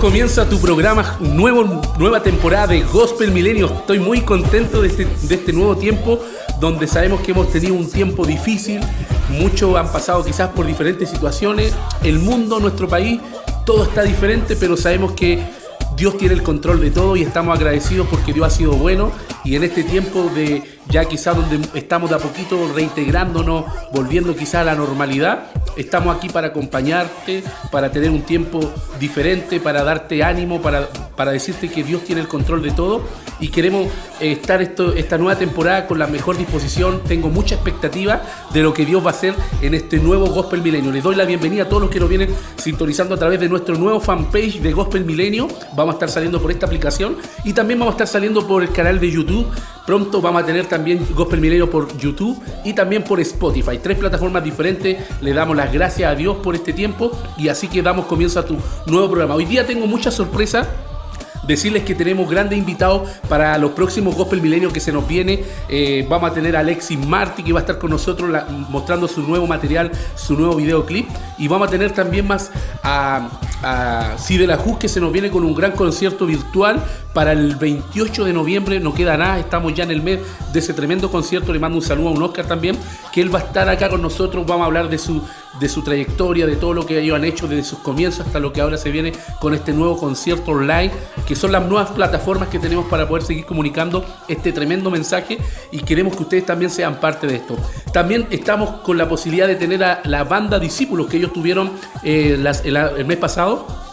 ya chicos, damos comienzo a tu programa, nuevo, nueva temporada de Gospel Milenio. Estoy muy contento de este, de este nuevo tiempo, donde sabemos que hemos tenido un tiempo difícil, muchos han pasado quizás por diferentes situaciones, el mundo, nuestro país, todo está diferente, pero sabemos que Dios tiene el control de todo y estamos agradecidos porque Dios ha sido bueno. Y en este tiempo de ya quizás donde estamos de a poquito reintegrándonos, volviendo quizás a la normalidad, estamos aquí para acompañarte, para tener un tiempo diferente, para darte ánimo, para, para decirte que Dios tiene el control de todo y queremos eh, estar esta nueva temporada con la mejor disposición. Tengo mucha expectativa de lo que Dios va a hacer en este nuevo Gospel Milenio. Les doy la bienvenida a todos los que nos vienen sintonizando a través de nuestro nuevo fanpage de Gospel Milenio. Vamos a estar saliendo por esta aplicación y también vamos a estar saliendo por el canal de YouTube. Pronto vamos a tener también Gospel Milenio por YouTube y también por Spotify. Tres plataformas diferentes. Le damos las gracias a Dios por este tiempo y así que damos comienzo a tu nuevo programa. Hoy día tengo muchas sorpresas Decirles que tenemos grandes invitados para los próximos Gospel Milenio que se nos viene. Eh, vamos a tener a Alexis Marty que va a estar con nosotros mostrando su nuevo material, su nuevo videoclip. Y vamos a tener también más a, a Cide que se nos viene con un gran concierto virtual para el 28 de noviembre. No queda nada, estamos ya en el mes de ese tremendo concierto. Le mando un saludo a un Oscar también, que él va a estar acá con nosotros. Vamos a hablar de su, de su trayectoria, de todo lo que ellos han hecho desde sus comienzos hasta lo que ahora se viene con este nuevo concierto online, que son las nuevas plataformas que tenemos para poder seguir comunicando este tremendo mensaje y queremos que ustedes también sean parte de esto. También estamos con la posibilidad de tener a la banda Discípulos que ellos tuvieron eh, el mes pasado.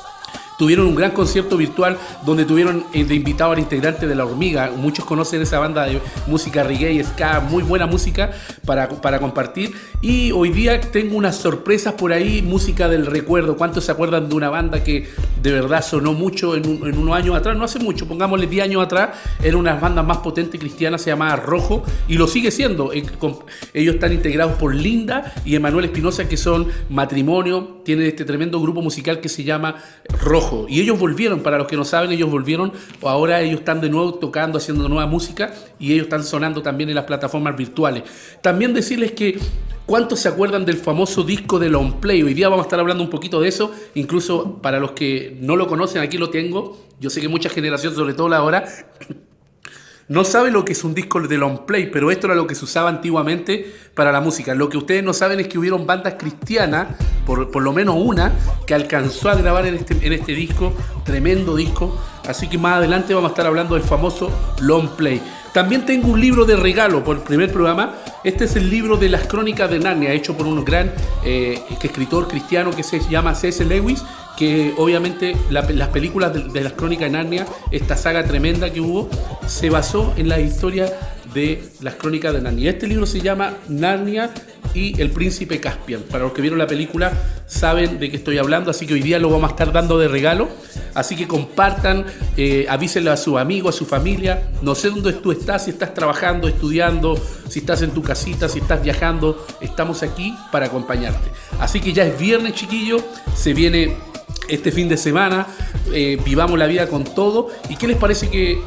Tuvieron un gran concierto virtual donde tuvieron eh, de invitado al integrante de La Hormiga. Muchos conocen esa banda de música reggae y ska, muy buena música para, para compartir. Y hoy día tengo unas sorpresas por ahí, música del recuerdo. ¿Cuántos se acuerdan de una banda que de verdad sonó mucho en, un- en unos años atrás? No hace mucho, pongámosle 10 años atrás. Era una bandas más potentes cristianas, se llamaba Rojo y lo sigue siendo. Eh, Ellos están integrados por Linda y Emanuel Espinosa, que son matrimonio. Tienen este tremendo grupo musical que se llama Rojo. Y ellos volvieron, para los que no saben, ellos volvieron. Ahora ellos están de nuevo tocando, haciendo nueva música y ellos están sonando también en las plataformas virtuales. También decirles que. ¿Cuántos se acuerdan del famoso disco de Long Play? Hoy día vamos a estar hablando un poquito de eso. Incluso para los que no lo conocen, aquí lo tengo. Yo sé que mucha generación, sobre todo la ahora, no sabe lo que es un disco de long play, pero esto era lo que se usaba antiguamente para la música. Lo que ustedes no saben es que hubieron bandas cristianas, por, por lo menos una, que alcanzó a grabar en este, en este disco, tremendo disco. Así que más adelante vamos a estar hablando del famoso long play. También tengo un libro de regalo por el primer programa. Este es el libro de las crónicas de Narnia, hecho por un gran eh, escritor cristiano que se llama C.S. Lewis que obviamente la- las películas de, las crónicas de Narnia, esta saga tremenda que hubo, se basó en la historia de las crónicas de Narnia. Este libro se llama Narnia y el príncipe Caspian. Para los que vieron la película saben de qué estoy hablando, así que hoy día lo vamos a estar dando de regalo. Así que compartan, eh, avísenle a sus amigos, a su familia. No sé dónde tú estás, si estás trabajando, estudiando, si estás en tu casita, si estás viajando. Estamos aquí para acompañarte. Así que ya es viernes, chiquillo. Se viene este fin de semana, eh, vivamos la vida con todo. ¿Y qué les parece que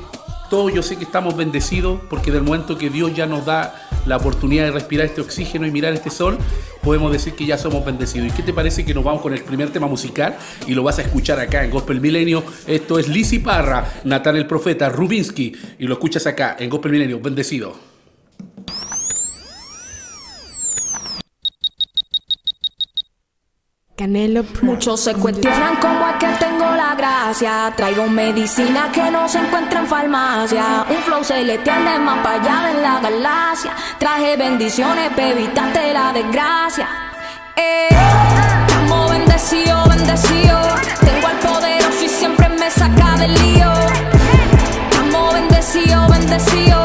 todos yo sé que estamos bendecidos porque del momento que Dios ya nos da la oportunidad de respirar este oxígeno y mirar este sol, podemos decir que ya somos bendecidos. ¿Y qué te parece que nos vamos con el primer tema musical y lo vas a escuchar acá en Gospel Milenio? Esto es Lizzy Parra, Natán el Profeta, Rubinsky y lo escuchas acá en Gospel Milenio. Bendecido. Muchos se cuestionan cómo es que tengo la gracia. Traigo medicina que no se encuentra en farmacia. Un flow celestial de más para allá de la galaxia. Traje bendiciones para evitarte la desgracia. Eh, estamos bendecidos, bendecidos. Tengo al poderoso y siempre me saca del lío. Estamos bendecidos, bendecidos.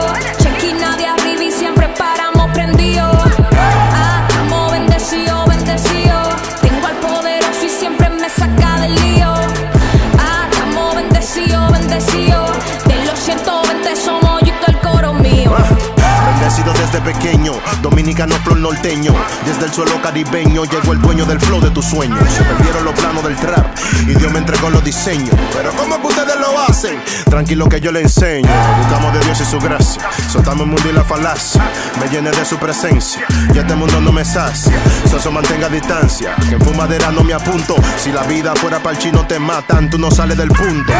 Desde pequeño, dominicano flow norteño. Desde el suelo caribeño llegó el dueño del flow de tus sueños. Se perdieron los planos del trap y Dios me entregó los diseños. Pero ¿cómo que ustedes lo hacen? Tranquilo que yo le enseño. Buscamos de Dios y su gracia. Soltamos el mundo y la falacia. Me llené de su presencia y este mundo no me sacia. Soso mantenga distancia. Que en fumadera no me apunto. Si la vida fuera para el chino te matan, tú no sales del punto.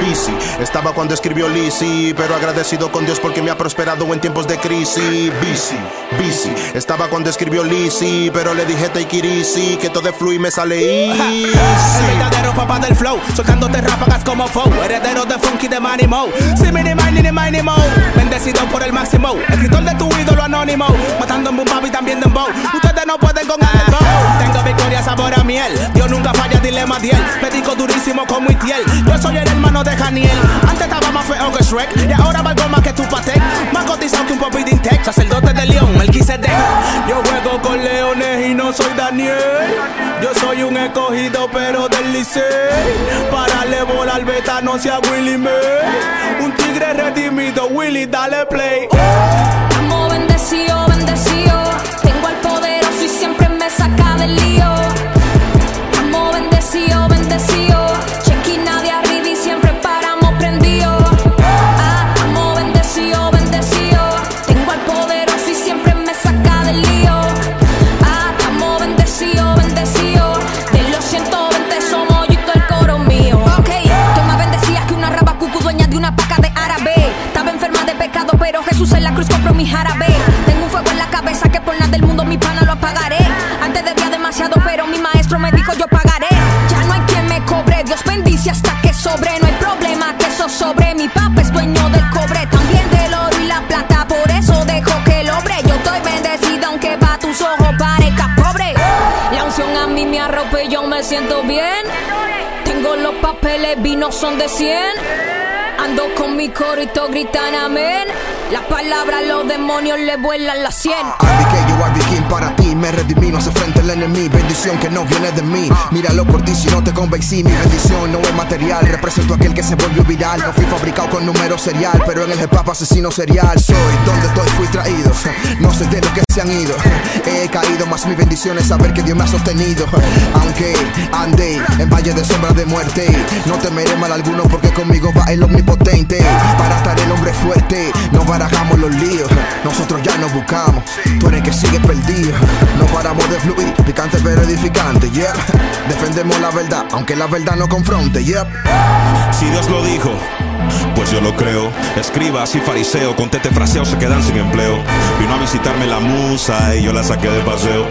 Busy. Estaba cuando escribió Lizzy, pero agradecido con Dios porque me ha prosperado en tiempos de crisis. Busy, busy. Estaba cuando escribió Lizzy, pero le dije take it easy, que todo fluye y me sale El easy. verdadero papá del flow, soltándote ráfagas como Foe, heredero de Funky de Manny Mo. Si mini mini ni mini mo, bendecido por el máximo, escritor de tu ídolo anónimo, matando en y también en bow. Ustedes no pueden con el. Tengo victoria sabor a miel, Dios nunca falla, dilema diel. Predico durísimo como Itiel, yo soy el hermano de Janiel. Antes estaba más feo que Shrek, y ahora valgo más que tu patek. Más cotizado que un pop Tech, sacerdote de León, el de Yo juego con leones y no soy Daniel. Yo soy un escogido, pero del Licey. Para le volar beta, no sea Willy May. Un tigre redimido, Willy, dale play. Estamos bendecidos, bendecidos. Tengo al poderoso y siempre me saca del lío. Vinos son de 100. Ando con mi todos gritan amén. Las palabras a los demonios le vuelan la sien. Abdi que yo, Abdi King para ti, me redimí, no hace frente al enemigo, bendición que no viene de mí. Míralo por ti si no te convencí, mi bendición no es material, represento a aquel que se volvió viral. No fui fabricado con número serial, pero en el hip hop asesino serial. Soy donde estoy, fui traído, no sé de lo que se han ido. He caído, más mi bendición es saber que Dios me ha sostenido. Aunque ande en valle de sombra de muerte, no temeré mal alguno porque conmigo va el omnipotente. Para estar el hombre fuerte, no los líos, nosotros ya nos buscamos. Tú eres que sigue perdido, no paramos de fluir, picante pero edificante, yeah. Defendemos la verdad, aunque la verdad no confronte, yeah. Si Dios lo dijo, pues yo lo creo. Escribas y fariseo con tete fraseo se quedan sin empleo. Vino a visitarme la musa y yo la saqué de paseo.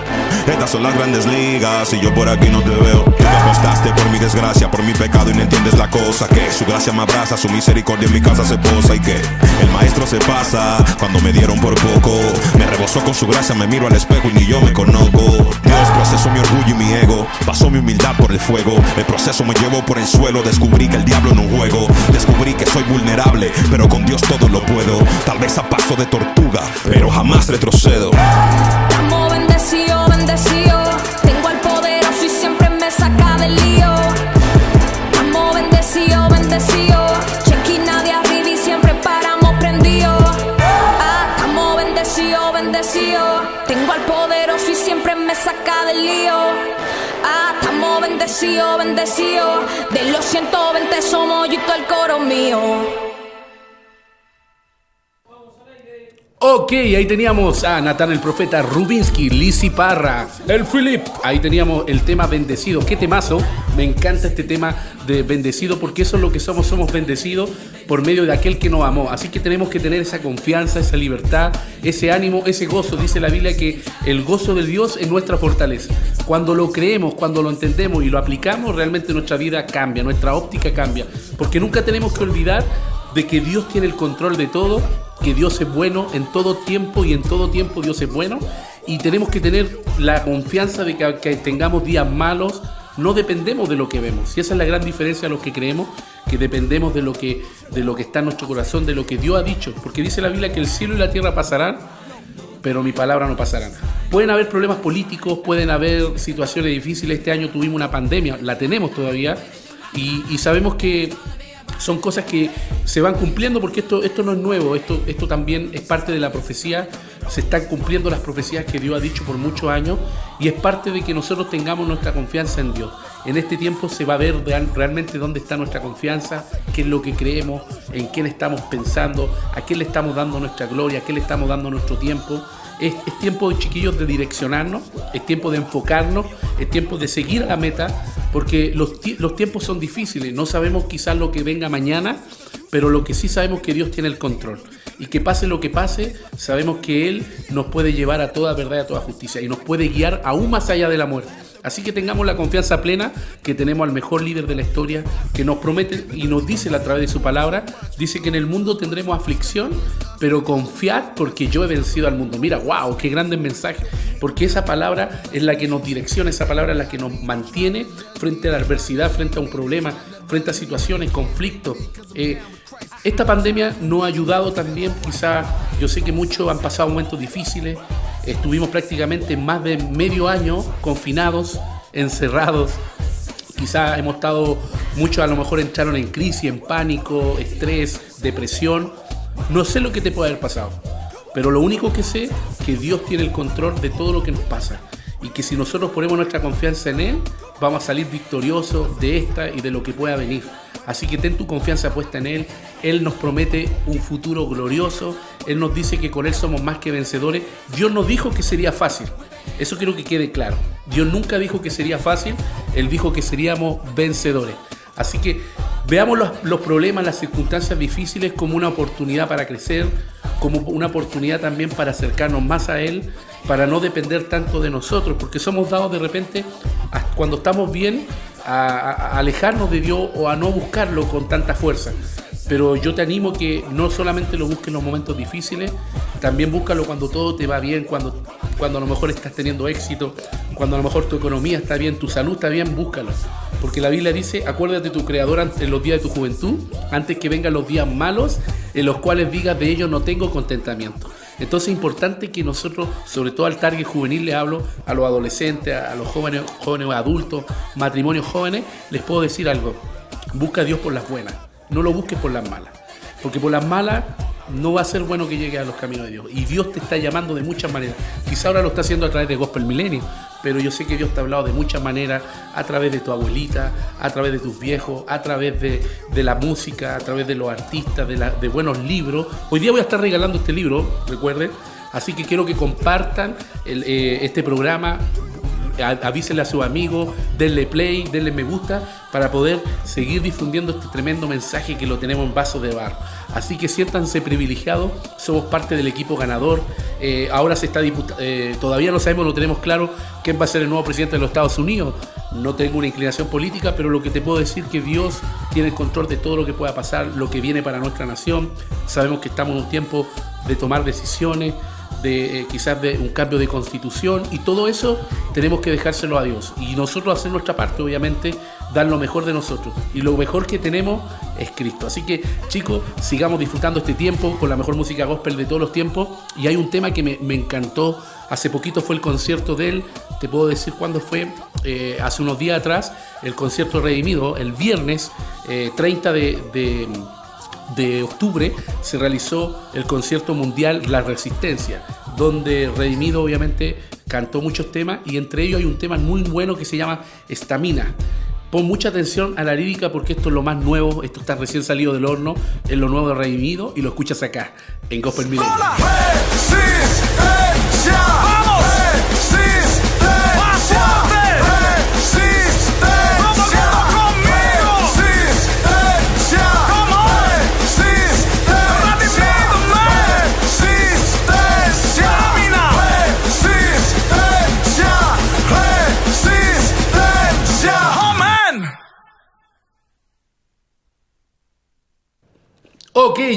Estas son las grandes ligas y yo por aquí no te veo. Tú te apostaste por mi desgracia, por mi pecado y no entiendes la cosa. Que su gracia me abraza, su misericordia en mi casa se posa y que el maestro se pasa cuando me dieron por poco. Me rebosó con su gracia, me miro al espejo y ni yo me conozco. Dios procesó mi orgullo y mi ego, pasó mi humildad por el fuego. El proceso me llevó por el suelo, descubrí que el diablo no juego. Descubrí que soy vulnerable, pero con Dios todo lo puedo. Tal vez a paso de tortuga, pero jamás retrocedo. Bendecidos. De los 120 somos yo y todo el coro mío. Ok, ahí teníamos a Natán el Profeta, Rubinsky, Lizzy Parra, el Philip. Ahí teníamos el tema bendecido. Qué temazo. Me encanta este tema de bendecido porque eso es lo que somos. Somos bendecidos por medio de aquel que nos amó. Así que tenemos que tener esa confianza, esa libertad, ese ánimo, ese gozo. Dice la Biblia que el gozo de Dios es nuestra fortaleza. Cuando lo creemos, cuando lo entendemos y lo aplicamos, realmente nuestra vida cambia, nuestra óptica cambia. Porque nunca tenemos que olvidar de que Dios tiene el control de todo, que Dios es bueno en todo tiempo y en todo tiempo Dios es bueno. Y tenemos que tener la confianza de que tengamos días malos, no dependemos de lo que vemos. Y esa es la gran diferencia de los que creemos, que dependemos de lo que, de lo que está en nuestro corazón, de lo que Dios ha dicho. Porque dice la Biblia que el cielo y la tierra pasarán, pero mi palabra no pasará. Pueden haber problemas políticos, pueden haber situaciones difíciles. Este año tuvimos una pandemia, la tenemos todavía, y sabemos que son cosas que se van cumpliendo porque esto, esto no es nuevo, esto, esto también es parte de la profecía, se están cumpliendo las profecías que Dios ha dicho por muchos años y es parte de que nosotros tengamos nuestra confianza en Dios. En este tiempo se va a ver realmente dónde está nuestra confianza, qué es lo que creemos, en quién estamos pensando, a quién le estamos dando nuestra gloria, a quién le estamos dando nuestro tiempo. Es, es, tiempo, chiquillos, de direccionarnos, es tiempo de enfocarnos, es tiempo de seguir la meta, porque los, los tiempos son difíciles, no sabemos quizás lo que venga mañana, pero lo que sí sabemos es que Dios tiene el control. Y que pase lo que pase, sabemos que Él nos puede llevar a toda verdad y a toda justicia y nos puede guiar aún más allá de la muerte. Así que tengamos la confianza plena que tenemos al mejor líder de la historia, que nos promete y nos dice a través de su palabra, dice que en el mundo tendremos aflicción, pero confiad porque yo he vencido al mundo. Mira, wow, qué grande mensaje, porque esa palabra es la que nos direcciona, esa palabra es la que nos mantiene frente a la adversidad, frente a un problema, frente a situaciones, conflictos. Eh, esta pandemia nos ha ayudado también, quizá, yo sé que muchos han pasado momentos difíciles, estuvimos prácticamente más de medio año confinados, encerrados, quizá hemos estado, muchos a lo mejor entraron en crisis, en pánico, estrés, depresión, no sé lo que te puede haber pasado, pero lo único que sé es que Dios tiene el control de todo lo que nos pasa y que si nosotros ponemos nuestra confianza en Él, vamos a salir victoriosos de esta y de lo que pueda venir. Así que ten tu confianza puesta en Él. Él nos promete un futuro glorioso. Él nos dice que con Él somos más que vencedores. Dios nos dijo que sería fácil. Eso quiero que quede claro. Dios nunca dijo que sería fácil. Él dijo que seríamos vencedores. Así que veamos los, los problemas, las circunstancias difíciles como una oportunidad para crecer, como una oportunidad también para acercarnos más a Él, para no depender tanto de nosotros, porque somos dados de repente, cuando estamos bien, a, alejarnos de Dios o a no buscarlo con tanta fuerza. Pero yo te animo que no solamente lo busques en los momentos difíciles, también búscalo cuando todo te va bien, cuando, cuando a lo mejor estás teniendo éxito, cuando a lo mejor tu economía está bien, tu salud está bien, búscalo. Porque la Biblia dice, acuérdate de tu Creador en los días de tu juventud, antes que vengan los días malos, en los cuales digas de ellos no tengo contentamiento. Entonces es importante que nosotros, sobre todo al target juvenil, le hablo a los adolescentes, a los jóvenes, jóvenes adultos, matrimonios jóvenes, les puedo decir algo. Busca a Dios por las buenas, no lo busques por las malas. Porque por las malas no va a ser bueno que llegue a los caminos de Dios. Y Dios te está llamando de muchas maneras. Quizá ahora lo está haciendo a través de Gospel Milenio, pero yo sé que Dios te ha hablado de muchas maneras, a través de tu abuelita, a través de tus viejos, a través de, la música, a través de los artistas, de, buenos libros. Hoy día voy a estar regalando este libro, recuerden. Así que quiero que compartan eh, este programa, a- avísenle a sus amigos, denle play, denle me gusta para poder seguir difundiendo este tremendo mensaje que lo tenemos en vaso de barro. Así que siéntanse privilegiados, somos parte del equipo ganador. Eh, ahora se está eh, todavía no sabemos, no tenemos claro quién va a ser el nuevo presidente de los Estados Unidos. No tengo una inclinación política, pero lo que te puedo decir es que Dios tiene el control de todo lo que pueda pasar, lo que viene para nuestra nación. Sabemos que estamos en un tiempo de tomar decisiones, de eh, quizás de un cambio de constitución y todo eso tenemos que dejárselo a Dios. Y nosotros hacer nuestra parte obviamente dar lo mejor de nosotros. Y lo mejor que tenemos es Cristo. Así que chicos sigamos disfrutando este tiempo con la mejor música gospel de todos los tiempos. Y hay un tema que me, encantó. Hace poquito fue el concierto de él. Te puedo decir cuándo fue Eh, hace unos días atrás el concierto redimido el viernes eh, 30 de- de de octubre se realizó el concierto mundial La Resistencia, donde Redimido obviamente cantó muchos temas y entre ellos hay un tema muy bueno que se llama Estamina. Pon mucha atención a la lírica porque esto es lo más nuevo, esto está recién salido del horno, es lo nuevo de Redimido y lo escuchas acá, en Gospel Milenio.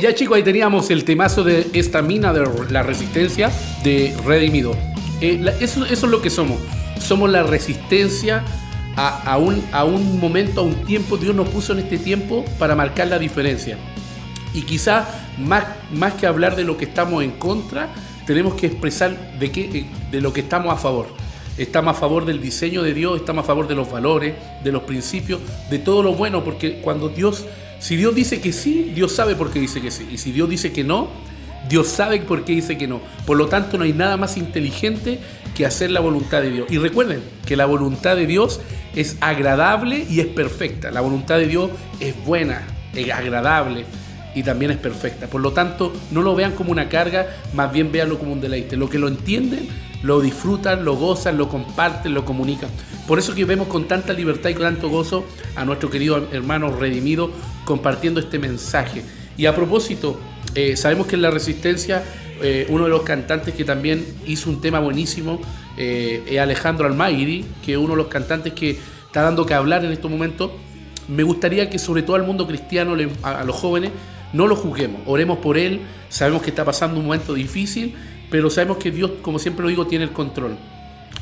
Ya chicos, ahí teníamos el temazo de esta mina de la resistencia de Redimido. Eh, eso, es lo que somos. Somos la resistencia a, un, a un momento, a un tiempo. Dios nos puso en este tiempo para marcar la diferencia. Y quizá más, más que hablar de lo que estamos en contra, tenemos que expresar de, qué, eh, de lo que estamos a favor. Estamos a favor del diseño de Dios, estamos a favor de los valores, de los principios, de todo lo bueno, porque cuando Dios, si Dios dice que sí, Dios sabe por qué dice que sí. Y si Dios dice que no, Dios sabe por qué dice que no. Por lo tanto, no hay nada más inteligente que hacer la voluntad de Dios. Y recuerden que la voluntad de Dios es agradable y es perfecta. La voluntad de Dios es buena, es agradable y también es perfecta. Por lo tanto, no lo vean como una carga, más bien véanlo como un deleite. Lo que lo entienden, lo disfrutan, lo gozan, lo comparten, lo comunican. Por eso que vemos con tanta libertad y con tanto gozo a nuestro querido hermano redimido compartiendo este mensaje. Y a propósito, eh, sabemos que en la Resistencia, eh, uno de los cantantes que también hizo un tema buenísimo eh, es Alejandro Almairi, que es uno de los cantantes que está dando que hablar en estos momentos. Me gustaría que sobre todo al mundo cristiano, a los jóvenes, no lo juzguemos, oremos por él, sabemos que está pasando un momento difícil, pero sabemos que Dios, como siempre lo digo, tiene el control.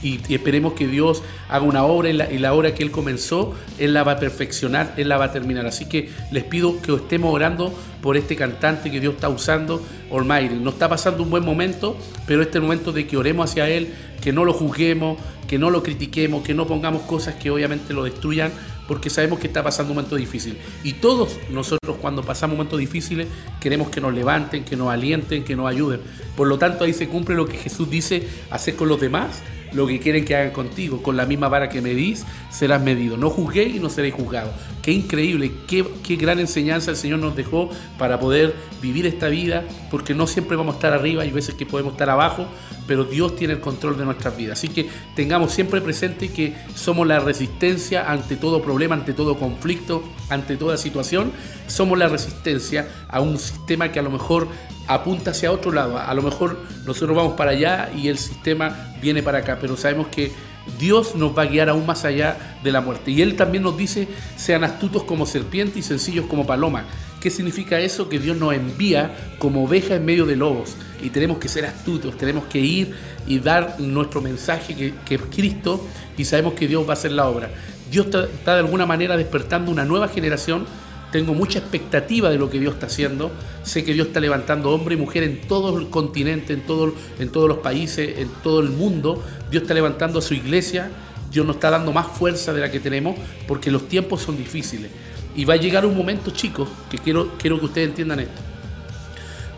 Y, esperemos que Dios haga una obra y la, obra que Él comenzó, Él la va a perfeccionar, Él la va a terminar. Así que les pido que estemos orando por este cantante que Dios está usando, Almighty. No está pasando un buen momento, pero este momento de que oremos hacia Él, que no lo juzguemos, que no lo critiquemos, que no pongamos cosas que obviamente lo destruyan, porque sabemos que está pasando un momento difícil. Y todos nosotros cuando pasamos momentos difíciles queremos que nos levanten, que nos alienten, que nos ayuden. Por lo tanto ahí se cumple lo que Jesús dice, hacer con los demás lo que quieren que hagan contigo. Con la misma vara que medís, serás medido. No juzguéis y no seréis juzgados. Qué increíble, qué, qué gran enseñanza el Señor nos dejó para poder vivir esta vida, porque no siempre vamos a estar arriba, hay veces que podemos estar abajo, pero Dios tiene el control de nuestras vidas. Así que tengamos siempre presente que somos la resistencia ante todo problema, ante todo conflicto, ante toda situación. Somos la resistencia a un sistema que a lo mejor apunta hacia otro lado. A lo mejor nosotros vamos para allá y el sistema viene para acá, pero sabemos que Dios nos va a guiar aún más allá de la muerte. Y Él también nos dice, sean astutos como serpiente y sencillos como paloma. ¿Qué significa eso? Que Dios nos envía como oveja en medio de lobos. Y tenemos que ser astutos, tenemos que ir y dar nuestro mensaje que, que es Cristo y sabemos que Dios va a hacer la obra. Dios está, está de alguna manera despertando una nueva generación tengo mucha expectativa de lo que Dios está haciendo. Sé que Dios está levantando hombre y mujer en todo el continente, en, todo, en todos los países, en todo el mundo. Dios está levantando a su iglesia. Dios nos está dando más fuerza de la que tenemos porque los tiempos son difíciles. Y va a llegar un momento, chicos, que quiero, quiero que ustedes entiendan esto.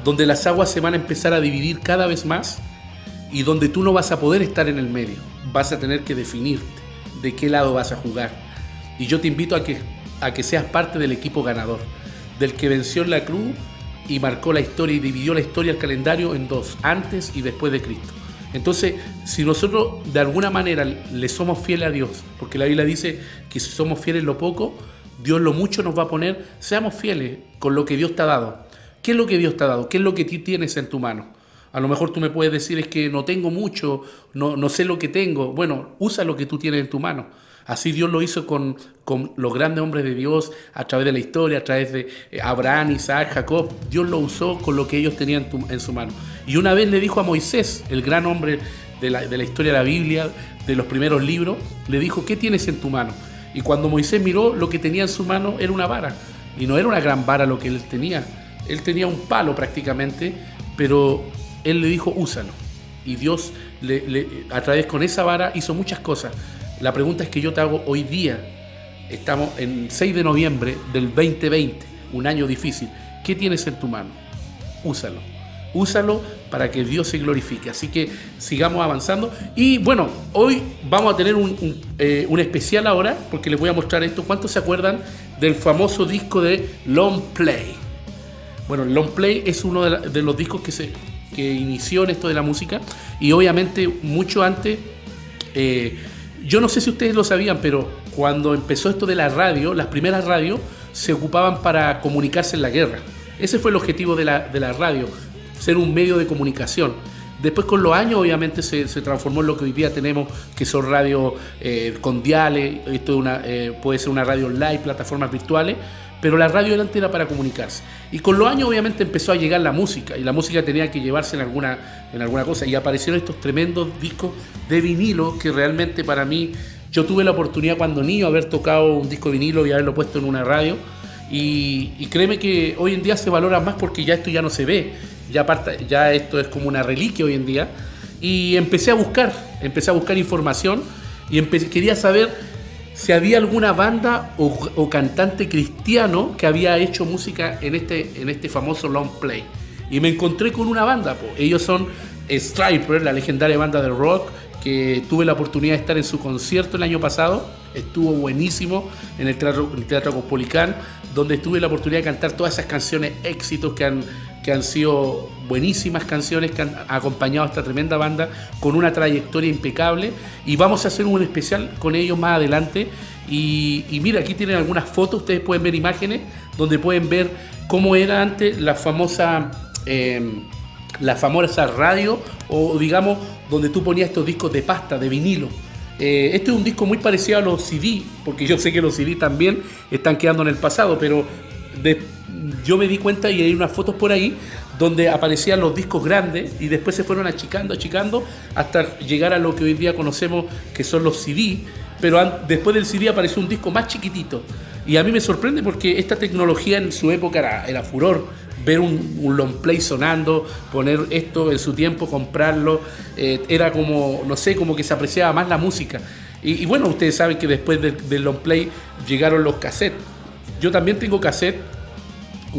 Donde las aguas se van a empezar a dividir cada vez más y donde tú no vas a poder estar en el medio. Vas a tener que definirte de qué lado vas a jugar. Y yo te invito a que a que seas parte del equipo ganador, del que venció en la cruz y marcó la historia y dividió la historia del calendario en dos, antes y después de Cristo. Entonces, si nosotros de alguna manera le somos fieles a Dios, porque la Biblia dice que si somos fieles lo poco, Dios lo mucho nos va a poner, seamos fieles con lo que Dios te ha dado. ¿Qué es lo que Dios te ha dado? ¿Qué es lo que tú tienes en tu mano? A lo mejor tú me puedes decir es que no tengo mucho, no, no sé lo que tengo. Bueno, usa lo que tú tienes en tu mano. Así Dios lo hizo con, con, los grandes hombres de Dios a través de la historia, a través de Abraham, Isaac, Jacob. Dios lo usó con lo que ellos tenían en su mano. Y una vez le dijo a Moisés, el gran hombre de la, de la, historia de la Biblia, de los primeros libros, le dijo, ¿qué tienes en tu mano? Y cuando Moisés miró, lo que tenía en su mano era una vara. Y no era una gran vara lo que él tenía. Él tenía un palo prácticamente, pero él le dijo, úsalo. Y Dios, le, le, a través con esa vara, hizo muchas cosas. La pregunta es que yo te hago hoy día. Estamos en 6 de noviembre del 2020, un año difícil. ¿Qué tienes en tu mano? Úsalo. úsalo para que Dios se glorifique. Así que sigamos avanzando. Y bueno, hoy vamos a tener un, un, eh, especial ahora, porque les voy a mostrar esto. ¿Cuántos se acuerdan del famoso disco de Long Play? Bueno, Long Play es uno de los discos que, se, que inició en esto de la música. Y obviamente mucho antes, eh, yo no sé si ustedes lo sabían, pero cuando empezó esto de la radio, las primeras radios se ocupaban para comunicarse en la guerra. Ese fue el objetivo de la, de la radio, ser un medio de comunicación. Después con los años obviamente se, se transformó en lo que hoy día tenemos, que son radios eh, con diales, esto es una, eh, puede ser una radio online, plataformas virtuales, pero la radio delante era para comunicarse. Y con los años obviamente empezó a llegar la música, y la música tenía que llevarse en alguna, en alguna cosa, y aparecieron estos tremendos discos de vinilo que realmente para mí, yo tuve la oportunidad cuando niño haber tocado un disco de vinilo y haberlo puesto en una radio, y, y créeme que hoy en día se valora más porque ya esto ya no se ve, ya, aparte, ya esto es como una reliquia hoy en día. Y empecé a buscar, empecé a buscar información y quería saber si había alguna banda o, cantante cristiano que había hecho música en este, en este famoso long play. Y me encontré con una banda, po. ellos son Striper, la legendaria banda de rock, que tuve la oportunidad de estar en su concierto el año pasado, estuvo buenísimo en el Teatro, teatro donde tuve la oportunidad de cantar todas esas canciones éxitos que han, que han sido buenísimas canciones que han acompañado a esta tremenda banda con una trayectoria impecable. Y vamos a hacer un especial con ellos más adelante. Y, mira aquí tienen algunas fotos ustedes pueden ver imágenes donde pueden ver cómo era antes la famosa eh, la famosa radio o digamos donde tú ponías estos discos de pasta de vinilo. Eh, este es un disco muy parecido a los CD, porque yo sé que los CD también están quedando en el pasado, pero de- yo me di cuenta y hay unas fotos por ahí donde aparecían los discos grandes y después se fueron achicando, achicando hasta llegar a lo que hoy día conocemos que son los CD, pero después del CD apareció un disco más chiquitito. Y a mí me sorprende porque esta tecnología en su época era, furor ver un, long play sonando, poner esto en su tiempo, comprarlo, eh, era como, no sé, como que se apreciaba más la música. Y, bueno, ustedes saben que después del, del long play llegaron los cassettes. Yo también tengo cassette,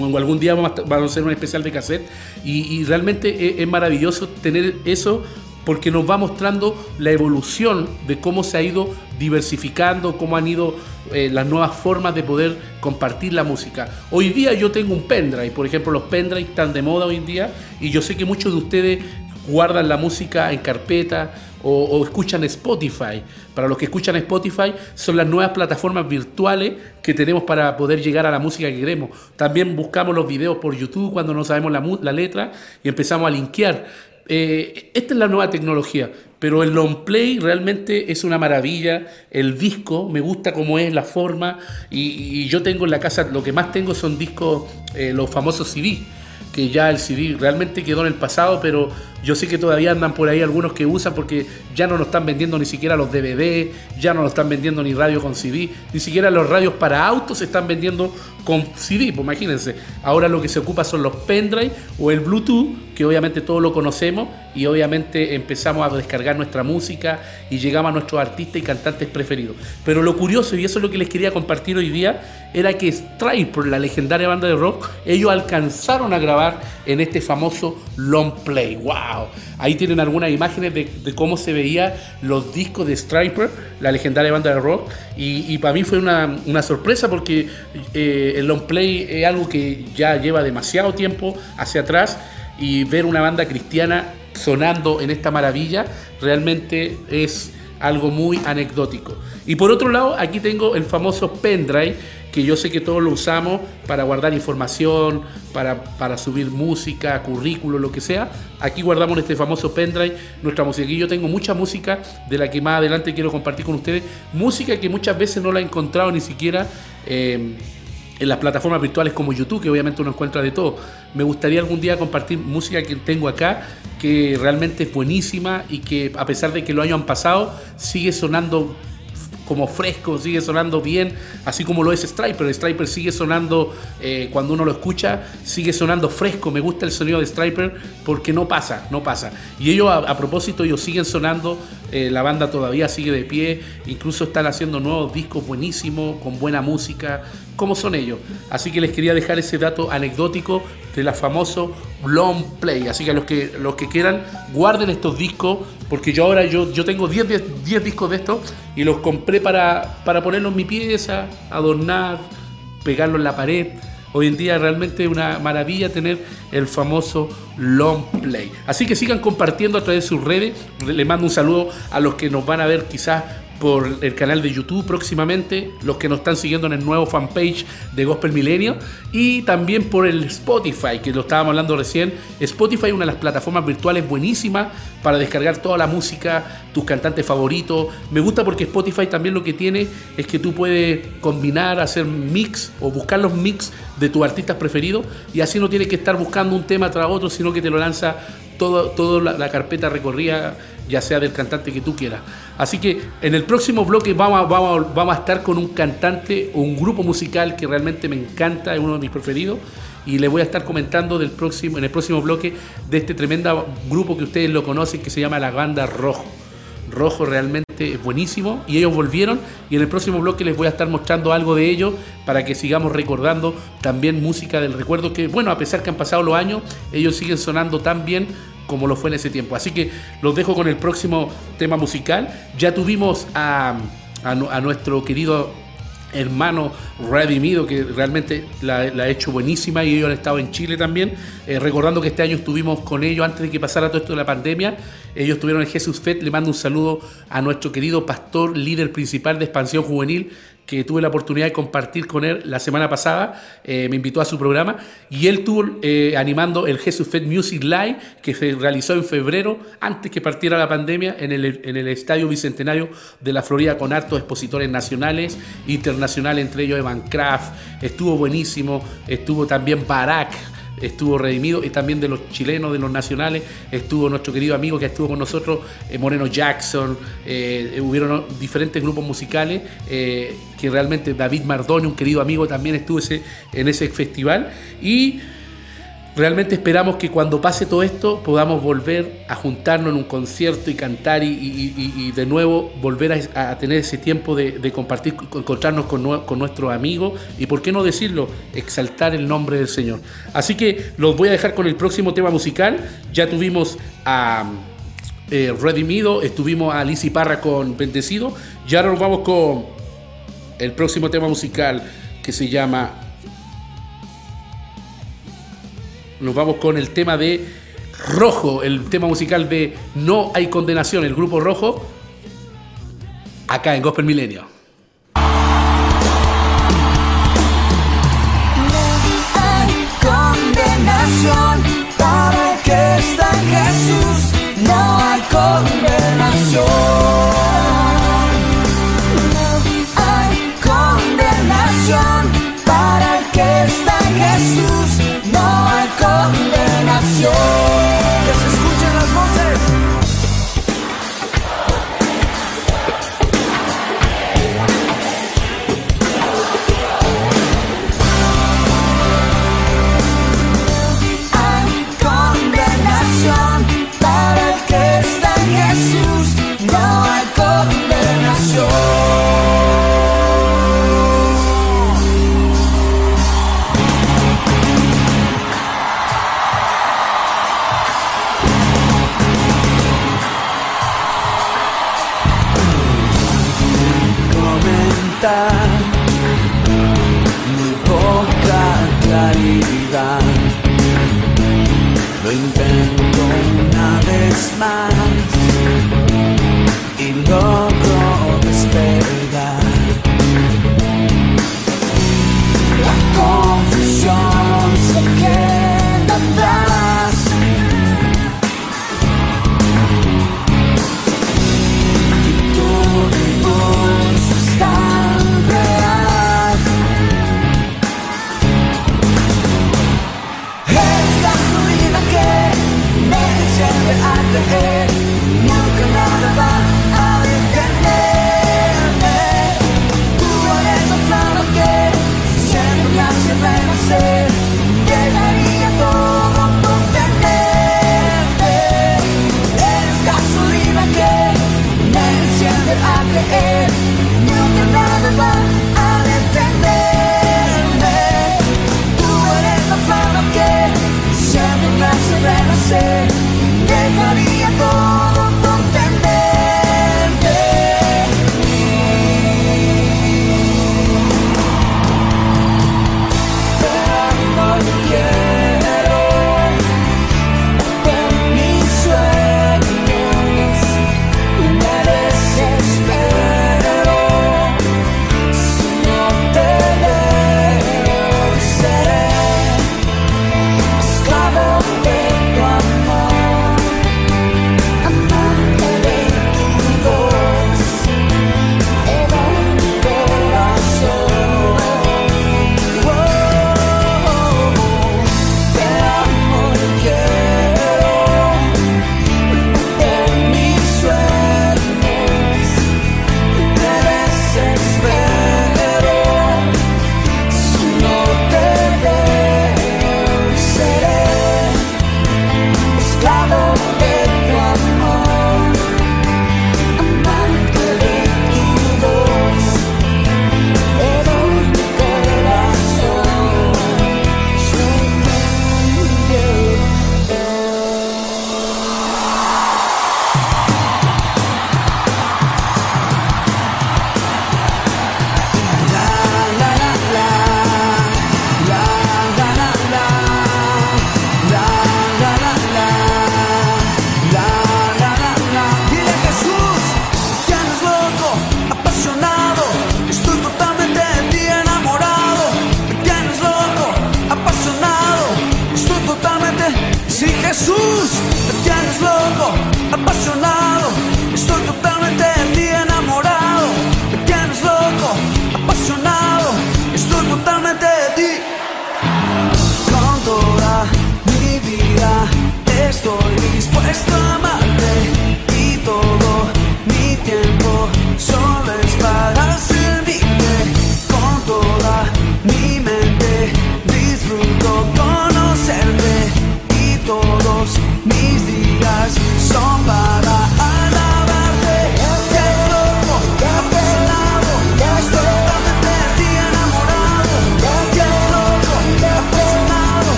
o algún día vamos a, hacer un especial de cassette, y, realmente es, es maravilloso tener eso porque nos va mostrando la evolución de cómo se ha ido diversificando, cómo han ido eh, las nuevas formas de poder compartir la música. Hoy día yo tengo un pendrive, por ejemplo, los pendrive están de moda hoy en día y yo sé que muchos de ustedes guardan la música en carpeta o, escuchan Spotify. Para los que escuchan Spotify son las nuevas plataformas virtuales que tenemos para poder llegar a la música que queremos. También buscamos los videos por YouTube cuando no sabemos la, la letra y empezamos a linkear. Eh, esta es la nueva tecnología, pero el long play realmente es una maravilla. El disco, me gusta cómo es la forma. Y, y yo tengo en la casa, lo que más tengo son discos, eh, los famosos CD que ya el CD realmente quedó en el pasado, pero yo sé que todavía andan por ahí algunos que usan porque ya no nos están vendiendo ni siquiera los DVD, ya no nos están vendiendo ni radio con CD, ni siquiera los radios para autos se están vendiendo con CD, pues imagínense. Ahora lo que se ocupa son los pendrive o el Bluetooth, que obviamente todos lo conocemos y obviamente empezamos a descargar nuestra música y llegamos a nuestros artistas y cantantes preferidos. Pero lo curioso, y eso es lo que les quería compartir hoy día, era que Striper, la legendaria banda de rock, ellos alcanzaron a grabar en este famoso long play. ¡Wow! Ahí tienen algunas imágenes de, cómo se veía los discos de Striper, la legendaria banda de rock. Y, y para mí fue una, una sorpresa porque eh, el long play es algo que ya lleva demasiado tiempo hacia atrás y ver una banda cristiana sonando en esta maravilla realmente es algo muy anecdótico. Y por otro lado, aquí tengo el famoso pendrive, que yo sé que todos lo usamos para guardar información, para, para subir música, currículo, lo que sea. Aquí guardamos este famoso pendrive, nuestra música. Aquí yo tengo mucha música de la que más adelante quiero compartir con ustedes. Música que muchas veces no la he encontrado ni siquiera. eh, en las plataformas virtuales como YouTube, que obviamente uno encuentra de todo. Me gustaría algún día compartir música que tengo acá, que realmente es buenísima y que a pesar de que los años han pasado, sigue sonando como fresco, sigue sonando bien, así como lo es Striper. Striper sigue sonando, eh, cuando uno lo escucha, sigue sonando fresco. Me gusta el sonido de Striper porque no pasa, no pasa. Y ellos, a, propósito, ellos siguen sonando, eh, la banda todavía sigue de pie, incluso están haciendo nuevos discos buenísimos, con buena música, como son ellos. Así que les quería dejar ese dato anecdótico de la famoso long play. Así que los que, los que quieran, guarden estos discos, porque yo ahora yo, yo tengo 10, 10, 10 discos de estos y los compré para, para ponerlos en mi pieza, adornar, pegarlos en la pared. Hoy en día realmente es una maravilla tener el famoso long play. Así que sigan compartiendo a través de sus redes. Le mando un saludo a los que nos van a ver quizás por el canal de YouTube próximamente, los que nos están siguiendo en el nuevo fanpage de Gospel Milenio y también por el Spotify, que lo estábamos hablando recién. Spotify es una de las plataformas virtuales buenísimas para descargar toda la música, tus cantantes favoritos. Me gusta porque Spotify también lo que tiene es que tú puedes combinar, hacer mix o buscar los mix de tus artistas preferidos y así no tienes que estar buscando un tema tras otro, sino que te lo lanza toda la, carpeta recorrida, ya sea del cantante que tú quieras. Así que en el próximo bloque vamos a, vamos, vamos a estar con un cantante o un grupo musical que realmente me encanta, es uno de mis preferidos. Y les voy a estar comentando del próximo, en el próximo bloque de este tremendo grupo que ustedes lo conocen, que se llama La Banda Rojo. Rojo realmente es buenísimo y ellos volvieron y en el próximo bloque les voy a estar mostrando algo de ellos para que sigamos recordando también música del recuerdo que bueno a pesar que han pasado los años ellos siguen sonando tan bien como lo fue en ese tiempo. Así que los dejo con el próximo tema musical. Ya tuvimos a, a, a nuestro querido hermano redimido que realmente la, ha hecho buenísima y ellos han estado en Chile también. Eh, recordando que este año estuvimos con ellos antes de que pasara todo esto de la pandemia. Ellos estuvieron en Jesús Fed. Le mando un saludo a nuestro querido pastor, líder principal de Expansión Juvenil, que tuve la oportunidad de compartir con él la semana pasada, eh, me invitó a su programa y él estuvo eh, animando el Jesus Fed Music Live que se realizó en febrero, antes que partiera la pandemia, en el, en el Estadio Bicentenario de la Florida con hartos expositores nacionales, internacionales, entre ellos Evan Kraft, estuvo buenísimo, estuvo también Barack, estuvo redimido y también de los chilenos, de los nacionales, estuvo nuestro querido amigo que estuvo con nosotros, eh, Moreno Jackson, eh, hubieron diferentes grupos musicales eh, que realmente David Mardoni, un querido amigo, también estuvo ese, en ese festival. Y realmente esperamos que cuando pase todo esto podamos volver a juntarnos en un concierto y cantar y, de nuevo volver a, tener ese tiempo de, compartir, encontrarnos con, nuestros amigos y, por qué no decirlo, exaltar el nombre del Señor. Así que los voy a dejar con el próximo tema musical. Ya tuvimos a eh, Redimido, estuvimos a Lizy Parra con Bendecido y ahora nos vamos con el próximo tema musical que se llama nos vamos con el tema de Rojo, el tema musical de No hay condenación, el grupo Rojo, acá en Gospel Milenio. Para el que está en Jesús, no hay condenación. No hay condenación para el que está en Jesús, no hay condenación.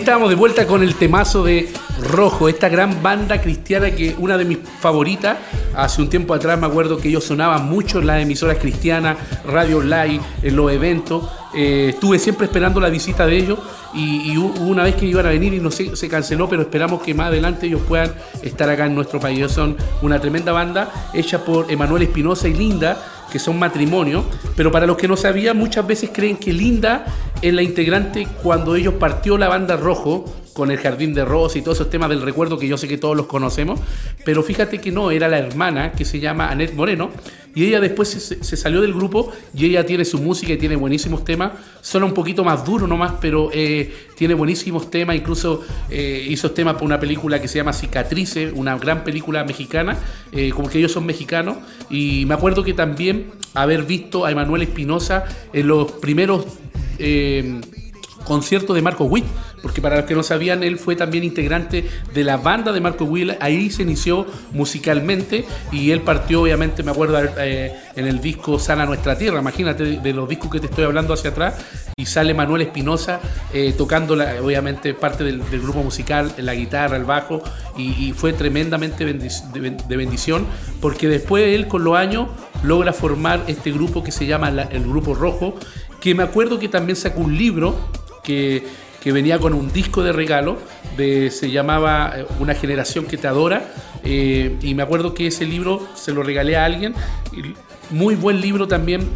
Estábamos de vuelta con el temazo de Rojo, esta gran banda cristiana que una de mis favoritas. Hace un tiempo atrás me acuerdo que ellos sonaban mucho en las emisoras cristianas, radio online, en los eventos. Eh, estuve siempre esperando la visita de ellos y, una vez que iban a venir y no sé, se canceló, pero esperamos que más adelante ellos puedan estar acá en nuestro país. Ellos son una tremenda banda hecha por Emanuel Espinosa y Linda, que son matrimonio, pero para los que no sabían, muchas veces creen que Linda es la integrante cuando ellos partió la banda Rojo con el Jardín de Rosa y todos esos temas del recuerdo que yo sé que todos los conocemos, pero fíjate que no, era la hermana que se llama Annette Moreno. Y ella después se, se salió del grupo y ella tiene su música y tiene buenísimos temas, suena un poquito más duro nomás, pero eh, tiene buenísimos temas, incluso eh, hizo temas para una película que se llama Cicatrices, una gran película mexicana, eh, como que ellos son mexicanos. Y me acuerdo que también haber visto a Emanuel Espinosa en los primeros eh, conciertos de Marco Witt, porque para los que no sabían, él fue también integrante de la banda de Marco Witt, ahí se inició musicalmente y él partió, obviamente, me acuerdo, eh, en el disco Sana Nuestra Tierra, imagínate de los discos que te estoy hablando hacia atrás, y sale Manuel Espinosa eh, tocando, obviamente, parte del, grupo musical, la guitarra, el bajo, y, fue tremendamente de, ben- de bendición, porque después él con los años logra formar este grupo que se llama la- el Grupo Rojo, que me acuerdo que también sacó un libro que, que venía con un disco de regalo, de, se llamaba eh, Una generación que te adora, eh, y me acuerdo que ese libro se lo regalé a alguien, muy buen libro también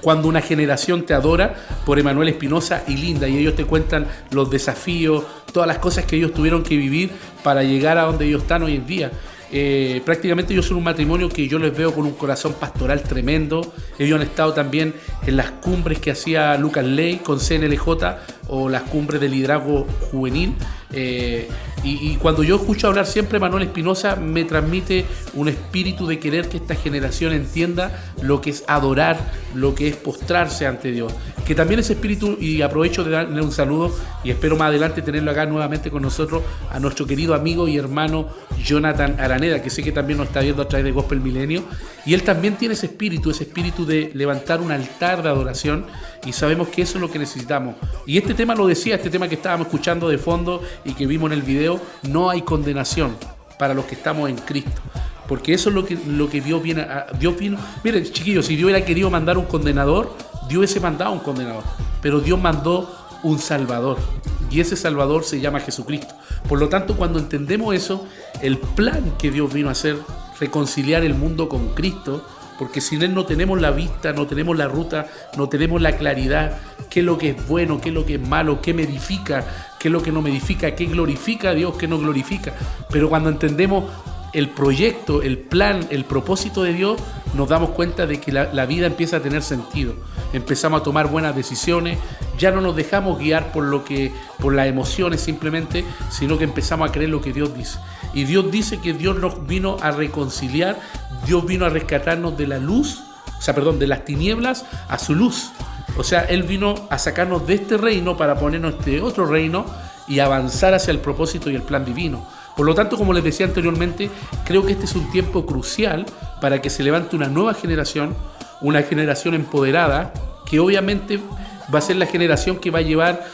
cuando una generación te adora por Emanuel Espinosa y Linda y ellos te cuentan los desafíos, todas las cosas que ellos tuvieron que vivir para llegar a donde ellos están hoy en día. Eh, prácticamente ellos son un matrimonio que yo les veo con un corazón pastoral tremendo. Ellos han estado también en las cumbres que hacía Lucas Ley con CNLJ o las cumbres del liderazgo juvenil. Eh, y, y cuando yo escucho hablar siempre Manuel Espinosa, me transmite un espíritu de querer que esta generación entienda lo que es adorar, lo que es postrarse ante Dios. Que también ese espíritu, y aprovecho de darle un saludo y espero más adelante tenerlo acá nuevamente con nosotros, a nuestro querido amigo y hermano Jonathan Araneda, que sé que también nos está viendo a través de Gospel Milenio. Y él también tiene ese espíritu, ese espíritu de levantar un altar de adoración y sabemos que eso es lo que necesitamos. Y este tema lo decía, este tema que estábamos escuchando de fondo y que vimos en el video, no hay condenación para los que estamos en Cristo. Porque eso es lo que, lo que Dios viene a, Dios vino. Miren, chiquillos, si Dios hubiera querido mandar un condenador, Dios hubiese mandado un condenador. Pero Dios mandó un salvador. Y ese salvador se llama Jesucristo. Por lo tanto, cuando entendemos eso, el plan que Dios vino a hacer, reconciliar el mundo con Cristo, porque sin Él no tenemos la vista, no tenemos la ruta, no tenemos la claridad, qué es lo que es bueno, qué es lo que es malo, qué me edifica, qué es lo que no me edifica, qué glorifica a Dios, qué no glorifica. Pero cuando entendemos el proyecto, el plan, el propósito de Dios, nos damos cuenta de que la, la vida empieza a tener sentido. Empezamos a tomar buenas decisiones, ya no nos dejamos guiar por lo que, por las emociones simplemente, sino que empezamos a creer lo que Dios dice. Y Dios dice que Dios nos vino a reconciliar, Dios vino a rescatarnos de la luz, o sea, perdón, de las tinieblas a su luz. O sea, Él vino a sacarnos de este reino para ponernos este otro reino y avanzar hacia el propósito y el plan divino. Por lo tanto, como les decía anteriormente, creo que este es un tiempo crucial para que se levante una nueva generación, una generación empoderada, que obviamente va a ser la generación que va a llevar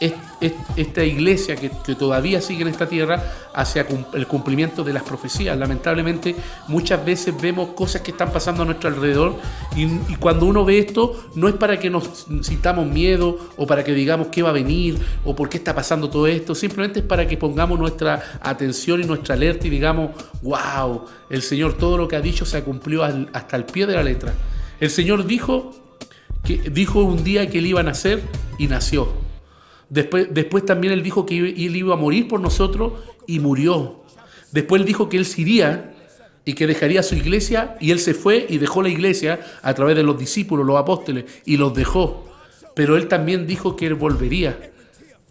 esta iglesia que, todavía sigue en esta tierra hacia el cumplimiento de las profecías. Lamentablemente muchas veces vemos cosas que están pasando a nuestro alrededor y, cuando uno ve esto no es para que nos sintamos miedo o para que digamos qué va a venir o por qué está pasando todo esto, simplemente es para que pongamos nuestra atención y nuestra alerta y digamos, wow, el Señor todo lo que ha dicho se ha cumplido hasta el pie de la letra. El Señor dijo que dijo un día que él iba a nacer y nació. Después, después también él dijo que él iba a morir por nosotros y murió. Después él dijo que él se iría y que dejaría su iglesia y él se fue y dejó la iglesia a través de los discípulos, los apóstoles, y los dejó. Pero él también dijo que él volvería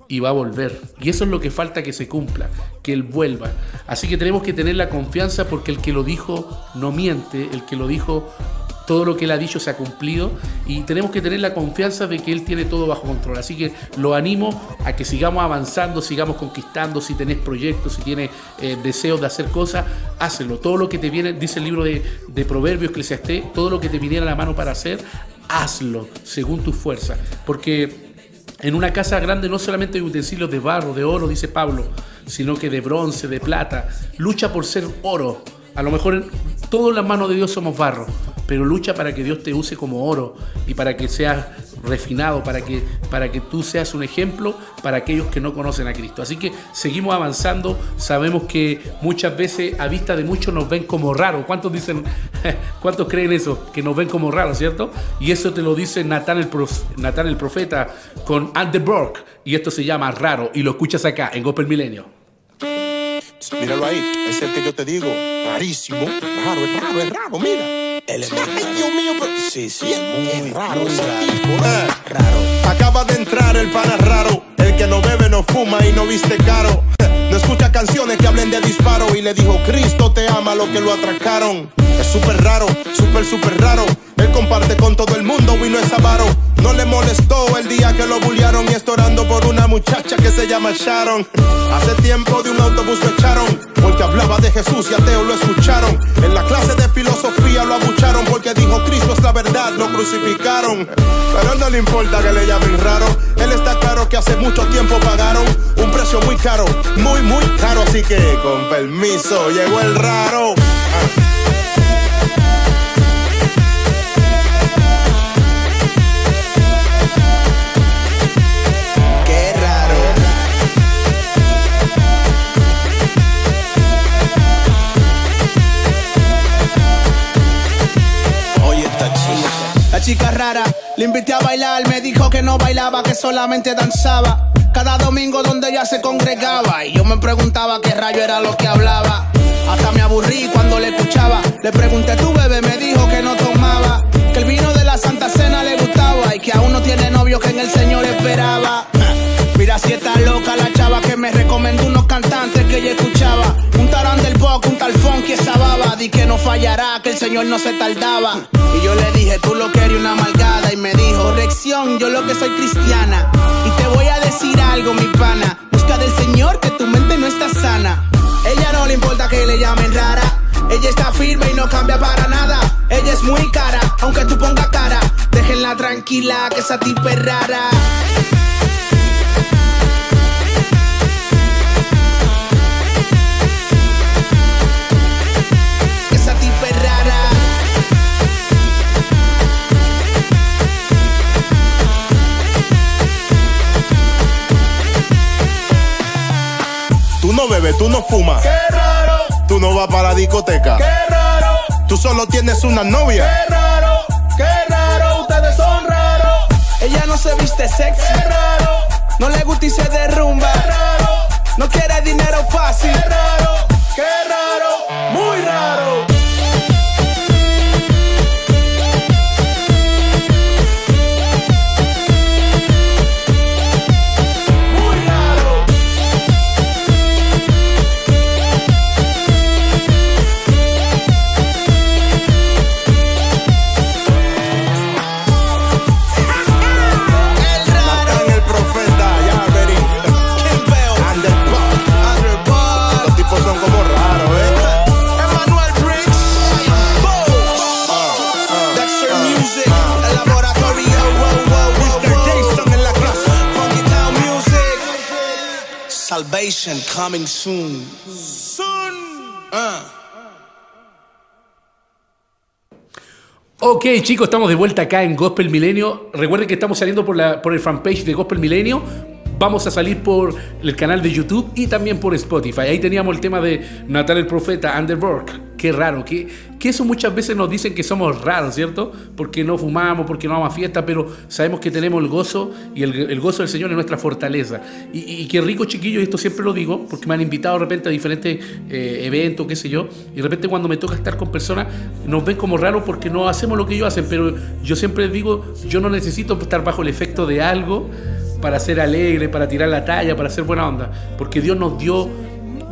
y va a volver. Y eso es lo que falta que se cumpla, que Él vuelva. Así que tenemos que tener la confianza porque el que lo dijo no miente, el que lo dijo, todo lo que Él ha dicho se ha cumplido y tenemos que tener la confianza de que Él tiene todo bajo control. Así que lo animo a que sigamos avanzando, sigamos conquistando, si tenés proyectos, si tienes eh, deseos de hacer cosas, hácelo. Todo lo que te viene, dice el libro de, de Proverbios, Eclesiastés, todo lo que te viniera a la mano para hacer, hazlo según tu fuerza. Porque En una casa grande no solamente hay utensilios de barro, de oro, dice Pablo, sino que de bronce, de plata. Lucha por ser oro. A lo mejor en, todos en las manos de Dios somos barro, pero lucha para que Dios te use como oro y para que seas refinado, para que, para que tú seas un ejemplo para aquellos que no conocen a Cristo. Así que seguimos avanzando. Sabemos que muchas veces a vista de muchos nos ven como raros. ¿Cuántos dicen, cuántos creen eso? Que nos ven como raros, ¿cierto? Y eso te lo dice Natán el, Natán el profeta con Anderberg. Y esto se llama raro. Y lo escuchas acá en Gospel Milenio. Míralo ahí, es el que yo te digo. Rarísimo. Raro, es raro, es raro, mira. Ay, Dios mío, pero. Sí, sí, muy raro ese tipo. eh. Acaba de entrar el pana raro. El que no bebe, no fuma y no viste caro. Escucha canciones que hablen de disparo. Y le dijo, Cristo te ama lo que lo atracaron. Es súper raro, súper, súper raro. Él comparte con todo el mundo y no es avaro. No le molestó el día que lo bullearon y está orando por una muchacha que se llama Sharon. Hace tiempo de un autobús lo echaron porque hablaba de Jesús y ateos lo escucharon. En la clase de filosofía lo abucharon porque dijo Cristo es la verdad, lo crucificaron. Pero no le importa que le llamen raro. Él está claro que hace mucho tiempo pagaron un precio muy caro, muy, muy caro. Así que con permiso llegó el raro. La chica rara, le invité a bailar, me dijo que no bailaba, que solamente danzaba. Cada domingo donde ella se congregaba y yo me preguntaba qué rayo era lo que hablaba. Hasta me aburrí cuando le escuchaba. Le pregunté, tu bebé me dijo que no tomaba, que no fallará, que el señor no se tardaba. Y yo le dije, tú lo querías una amalgada. Y me dijo, corrección, yo lo que soy cristiana. Y te voy a decir algo, mi pana. Busca del señor que tu mente no está sana. Ella no le importa que le llamen rara. Ella está firme y no cambia para nada. Ella es muy cara, aunque tú pongas cara. Déjenla tranquila, que esa tipa es rara. Bebes, tú no fumas. Qué raro, Tú no vas para la discoteca. qué raro, Tú solo tienes una novia. qué raro, qué raro, ustedes son raros. Ella no se viste sexy, qué raro, no le gusta y se derrumba, qué raro, no quiere dinero fácil, qué raro, qué raro, muy raro. Coming soon. Soon. Uh. Ok, chicos, estamos de vuelta acá en Gospel Milenio. Recuerden que estamos saliendo por, la, por el fanpage de Gospel Milenio. Vamos a salir por el canal de YouTube y también por Spotify. Ahí teníamos el tema de Natal el Profeta, Underwork. Qué raro, que, que eso muchas veces nos dicen que somos raros, ¿cierto? Porque no fumamos, porque no vamos a fiesta, pero sabemos que tenemos el gozo y el, el gozo del Señor es nuestra fortaleza. Y, y qué rico, chiquillos, esto siempre lo digo, porque me han invitado de repente a diferentes eh, eventos, qué sé yo, y de repente cuando me toca estar con personas, nos ven como raros porque no hacemos lo que ellos hacen, pero yo siempre digo, yo no necesito estar bajo el efecto de algo para ser alegre, para tirar la talla, para ser buena onda, porque Dios nos dio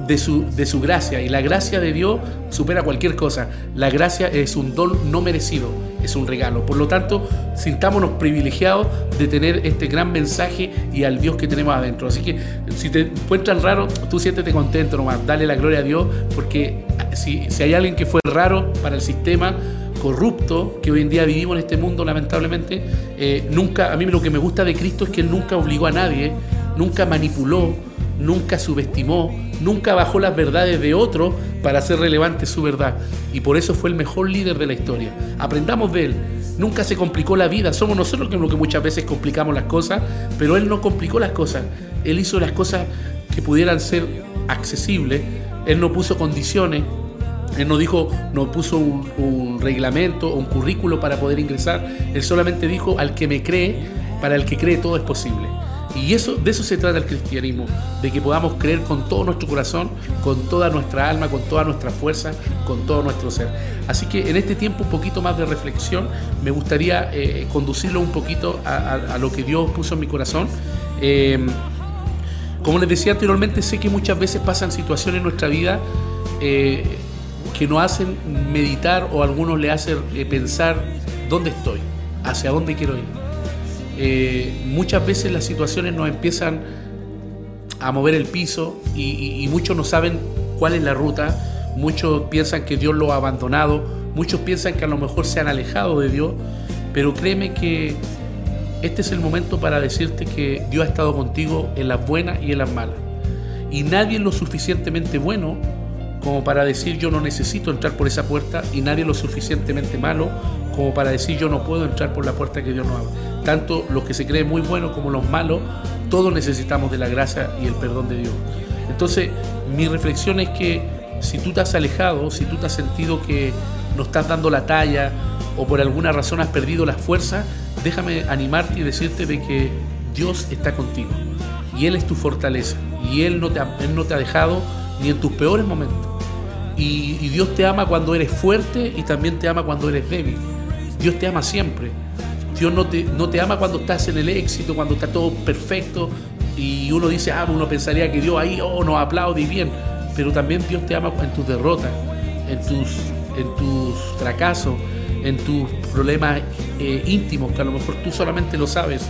de su, de su gracia y la gracia de Dios supera cualquier cosa. La gracia es un don no merecido, es un regalo. Por lo tanto, sintámonos privilegiados de tener este gran mensaje y al Dios que tenemos adentro. Así que si te encuentran raro, tú siéntete contento nomás, dale la gloria a Dios, porque si, si hay alguien que fue raro para el sistema, corrupto que hoy en día vivimos en este mundo, lamentablemente, eh, nunca, a mí lo que me gusta de Cristo es que Él nunca obligó a nadie, nunca manipuló, nunca subestimó, nunca bajó las verdades de otro para hacer relevante su verdad. Y por eso fue el mejor líder de la historia. Aprendamos de Él. Nunca se complicó la vida. Somos nosotros que, que muchas veces complicamos las cosas, pero Él no complicó las cosas. Él hizo las cosas que pudieran ser accesibles. Él no puso condiciones. Él no dijo, no puso un, un reglamento o un currículo para poder ingresar. Él solamente dijo, al que me cree, para el que cree todo es posible. Y eso, de eso se trata el cristianismo, de que podamos creer con todo nuestro corazón, con toda nuestra alma, con toda nuestra fuerza, con todo nuestro ser. Así que en este tiempo un poquito más de reflexión, me gustaría eh, conducirlo un poquito a, lo que Dios puso en mi corazón. Eh, como les decía anteriormente, sé que muchas veces pasan situaciones en nuestra vida eh, que nos hacen meditar o a algunos le hacen pensar dónde estoy, hacia dónde quiero ir. Eh, muchas veces las situaciones nos empiezan a mover el piso y, muchos no saben cuál es la ruta, muchos piensan que Dios lo ha abandonado, muchos piensan que a lo mejor se han alejado de Dios, pero créeme que este es el momento para decirte que Dios ha estado contigo en las buenas y en las malas. Y nadie es lo suficientemente bueno como para decir yo no necesito entrar por esa puerta y nadie es lo suficientemente malo como para decir yo no puedo entrar por la puerta que Dios nos abre. Tanto los que se creen muy buenos como los malos, todos necesitamos de la gracia y el perdón de Dios. Entonces, mi reflexión es que si tú te has alejado, si tú te has sentido que no estás dando la talla o por alguna razón has perdido las fuerzas, déjame animarte y decirte de que Dios está contigo y Él es tu fortaleza y Él no te ha, Él no te ha dejado ni en tus peores momentos. Y, y Dios te ama cuando eres fuerte y también te ama cuando eres débil. Dios te ama siempre. Dios no te, no te ama cuando estás en el éxito, cuando está todo perfecto y uno dice, ah, uno pensaría que Dios ahí, oh, nos aplaude y bien. Pero también Dios te ama en tus derrotas, en tus, en tus fracasos, en tus problemas eh, íntimos, que a lo mejor tú solamente lo sabes,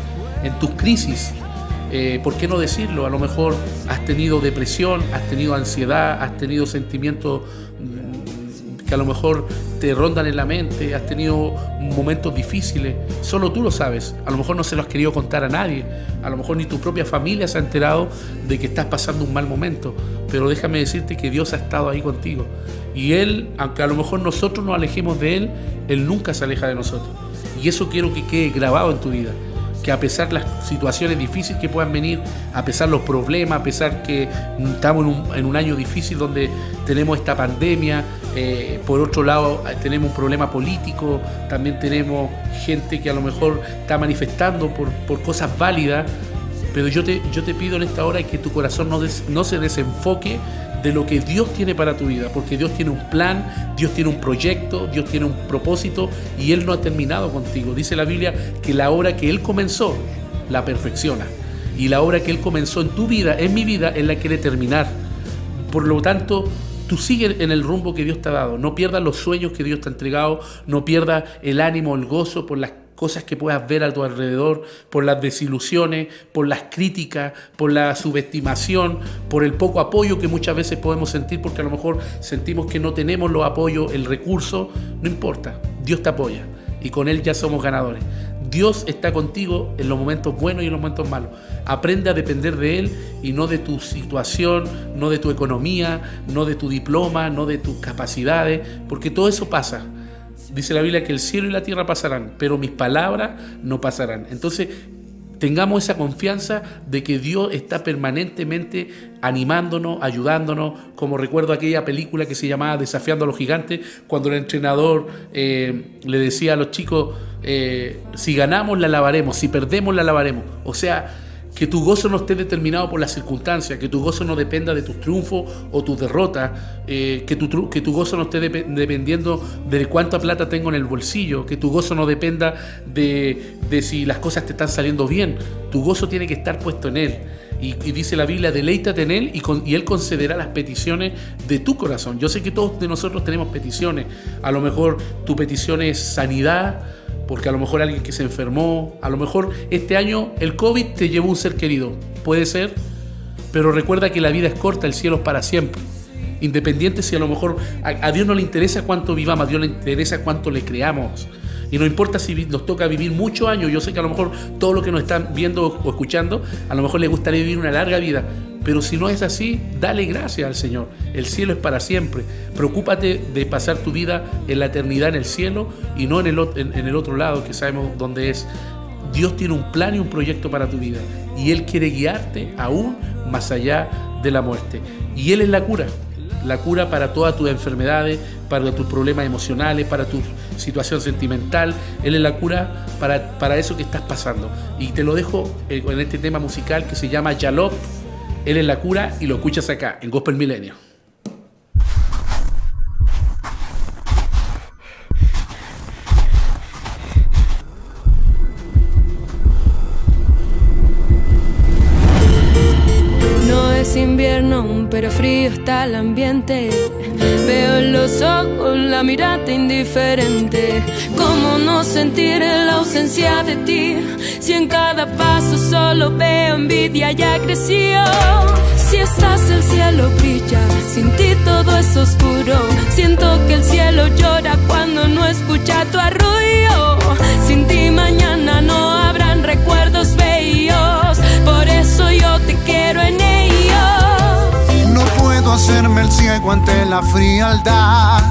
en tus crisis. Eh, ¿Por qué no decirlo? A lo mejor has tenido depresión, has tenido ansiedad, has tenido sentimientos a lo mejor te rondan en la mente, has tenido momentos difíciles, solo tú lo sabes. A lo mejor no se lo has querido contar a nadie, a lo mejor ni tu propia familia se ha enterado de que estás pasando un mal momento, pero déjame decirte que Dios ha estado ahí contigo. Y Él, aunque a lo mejor nosotros nos alejemos de Él, Él nunca se aleja de nosotros. Y eso quiero que quede grabado en tu vida que a pesar de las situaciones difíciles que puedan venir, a pesar de los problemas, a pesar que estamos en un, año difícil donde tenemos esta pandemia, eh, por otro lado eh, tenemos un problema político, también tenemos gente que a lo mejor está manifestando por, por cosas válidas, pero yo te, yo te pido en esta hora que tu corazón no, des- no se desenfoque de lo que Dios tiene para tu vida, porque Dios tiene un plan, Dios tiene un proyecto, Dios tiene un propósito y Él no ha terminado contigo. Dice la Biblia que la obra que Él comenzó, la perfecciona. Y la obra que Él comenzó en tu vida, en mi vida, Él la quiere terminar. Por lo tanto, tú sigue en el rumbo que Dios te ha dado. No pierdas los sueños que Dios te ha entregado, no pierdas el ánimo, el gozo por las cosas que puedas ver a tu alrededor, por las desilusiones, por las críticas, por la subestimación, por el poco apoyo que muchas veces podemos sentir porque a lo mejor sentimos que no tenemos los apoyos, el recurso, no importa, Dios te apoya y con Él ya somos ganadores. Dios está contigo en los momentos buenos y en los momentos malos. Aprende a depender de Él y no de tu situación, no de tu economía, no de tu diploma, no de tus capacidades, porque todo eso pasa. Dice la Biblia que el cielo y la tierra pasarán, pero mis palabras no pasarán. Entonces, tengamos esa confianza de que Dios está permanentemente animándonos, ayudándonos, como recuerdo aquella película que se llamaba Desafiando a los Gigantes, cuando el entrenador eh, le decía a los chicos, eh, si ganamos la lavaremos, si perdemos la lavaremos. O sea, que tu gozo no esté determinado por las circunstancias, que tu gozo no dependa de tus triunfos o tus derrotas, eh, que, tu, que tu gozo no esté depe- dependiendo de cuánta plata tengo en el bolsillo, que tu gozo no dependa de, de si las cosas te están saliendo bien. Tu gozo tiene que estar puesto en Él. Y, dice la Biblia, deleítate en Él y, y Él concederá las peticiones de tu corazón. Yo sé que todos de nosotros tenemos peticiones. A lo mejor tu petición es sanidad, porque a lo mejor alguien que se enfermó, a lo mejor este año el COVID te llevó un ser querido, puede ser, pero recuerda que la vida es corta, el cielo es para siempre. Independiente si a lo mejor a, a Dios no le interesa cuánto vivamos, a Dios le interesa cuánto le creamos. Y no importa si nos toca vivir muchos años, yo sé que a lo mejor todo lo que nos están viendo o escuchando, a lo mejor les gustaría vivir una larga vida. Pero si no es así, dale gracias al Señor. El cielo es para siempre. Preocúpate de pasar tu vida en la eternidad en el cielo y no en el, en el otro lado que sabemos dónde es. Dios tiene un plan y un proyecto para tu vida y Él quiere guiarte aún más allá de la muerte. Y Él es la cura, la cura para todas tus enfermedades, para tus problemas emocionales, para tu situación sentimental. Él es la cura para, para eso que estás pasando. Y te lo dejo eh, en este tema musical que se llama Yalop. Él es la cura y lo escuchas acá en Gospel Milenio. Invierno, pero frío está el ambiente. Veo en los ojos la mirada indiferente. ¿Cómo no sentir la ausencia de ti? Si en cada paso solo veo envidia y agresión. Si estás el cielo brilla, sin ti todo es oscuro. Siento que el cielo llora cuando no escucha tu arrullo. Sin ti mañana no habrán recuerdos bellos. Por eso yo te quiero en ellos. Hacerme el ciego ante la frialdad,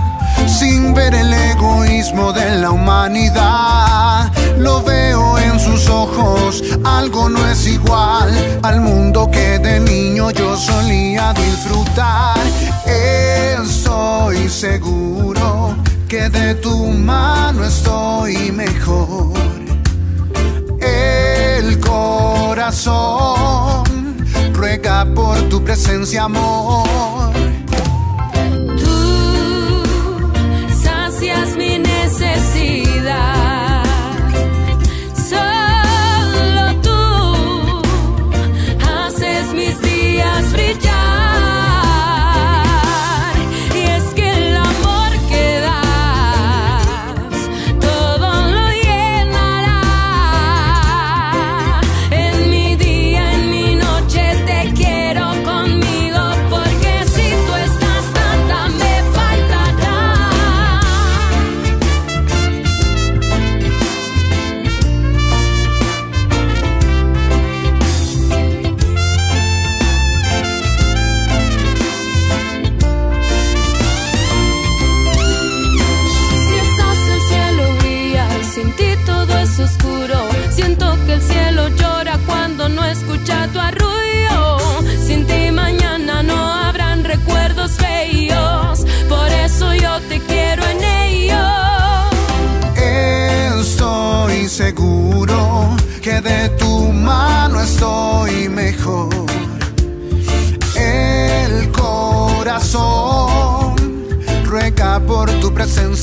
sin ver el egoísmo de la humanidad. Lo veo en sus ojos, algo no es igual al mundo que de niño yo solía disfrutar. Estoy seguro que de tu mano estoy mejor. El corazón ruega por tu presencia, amor.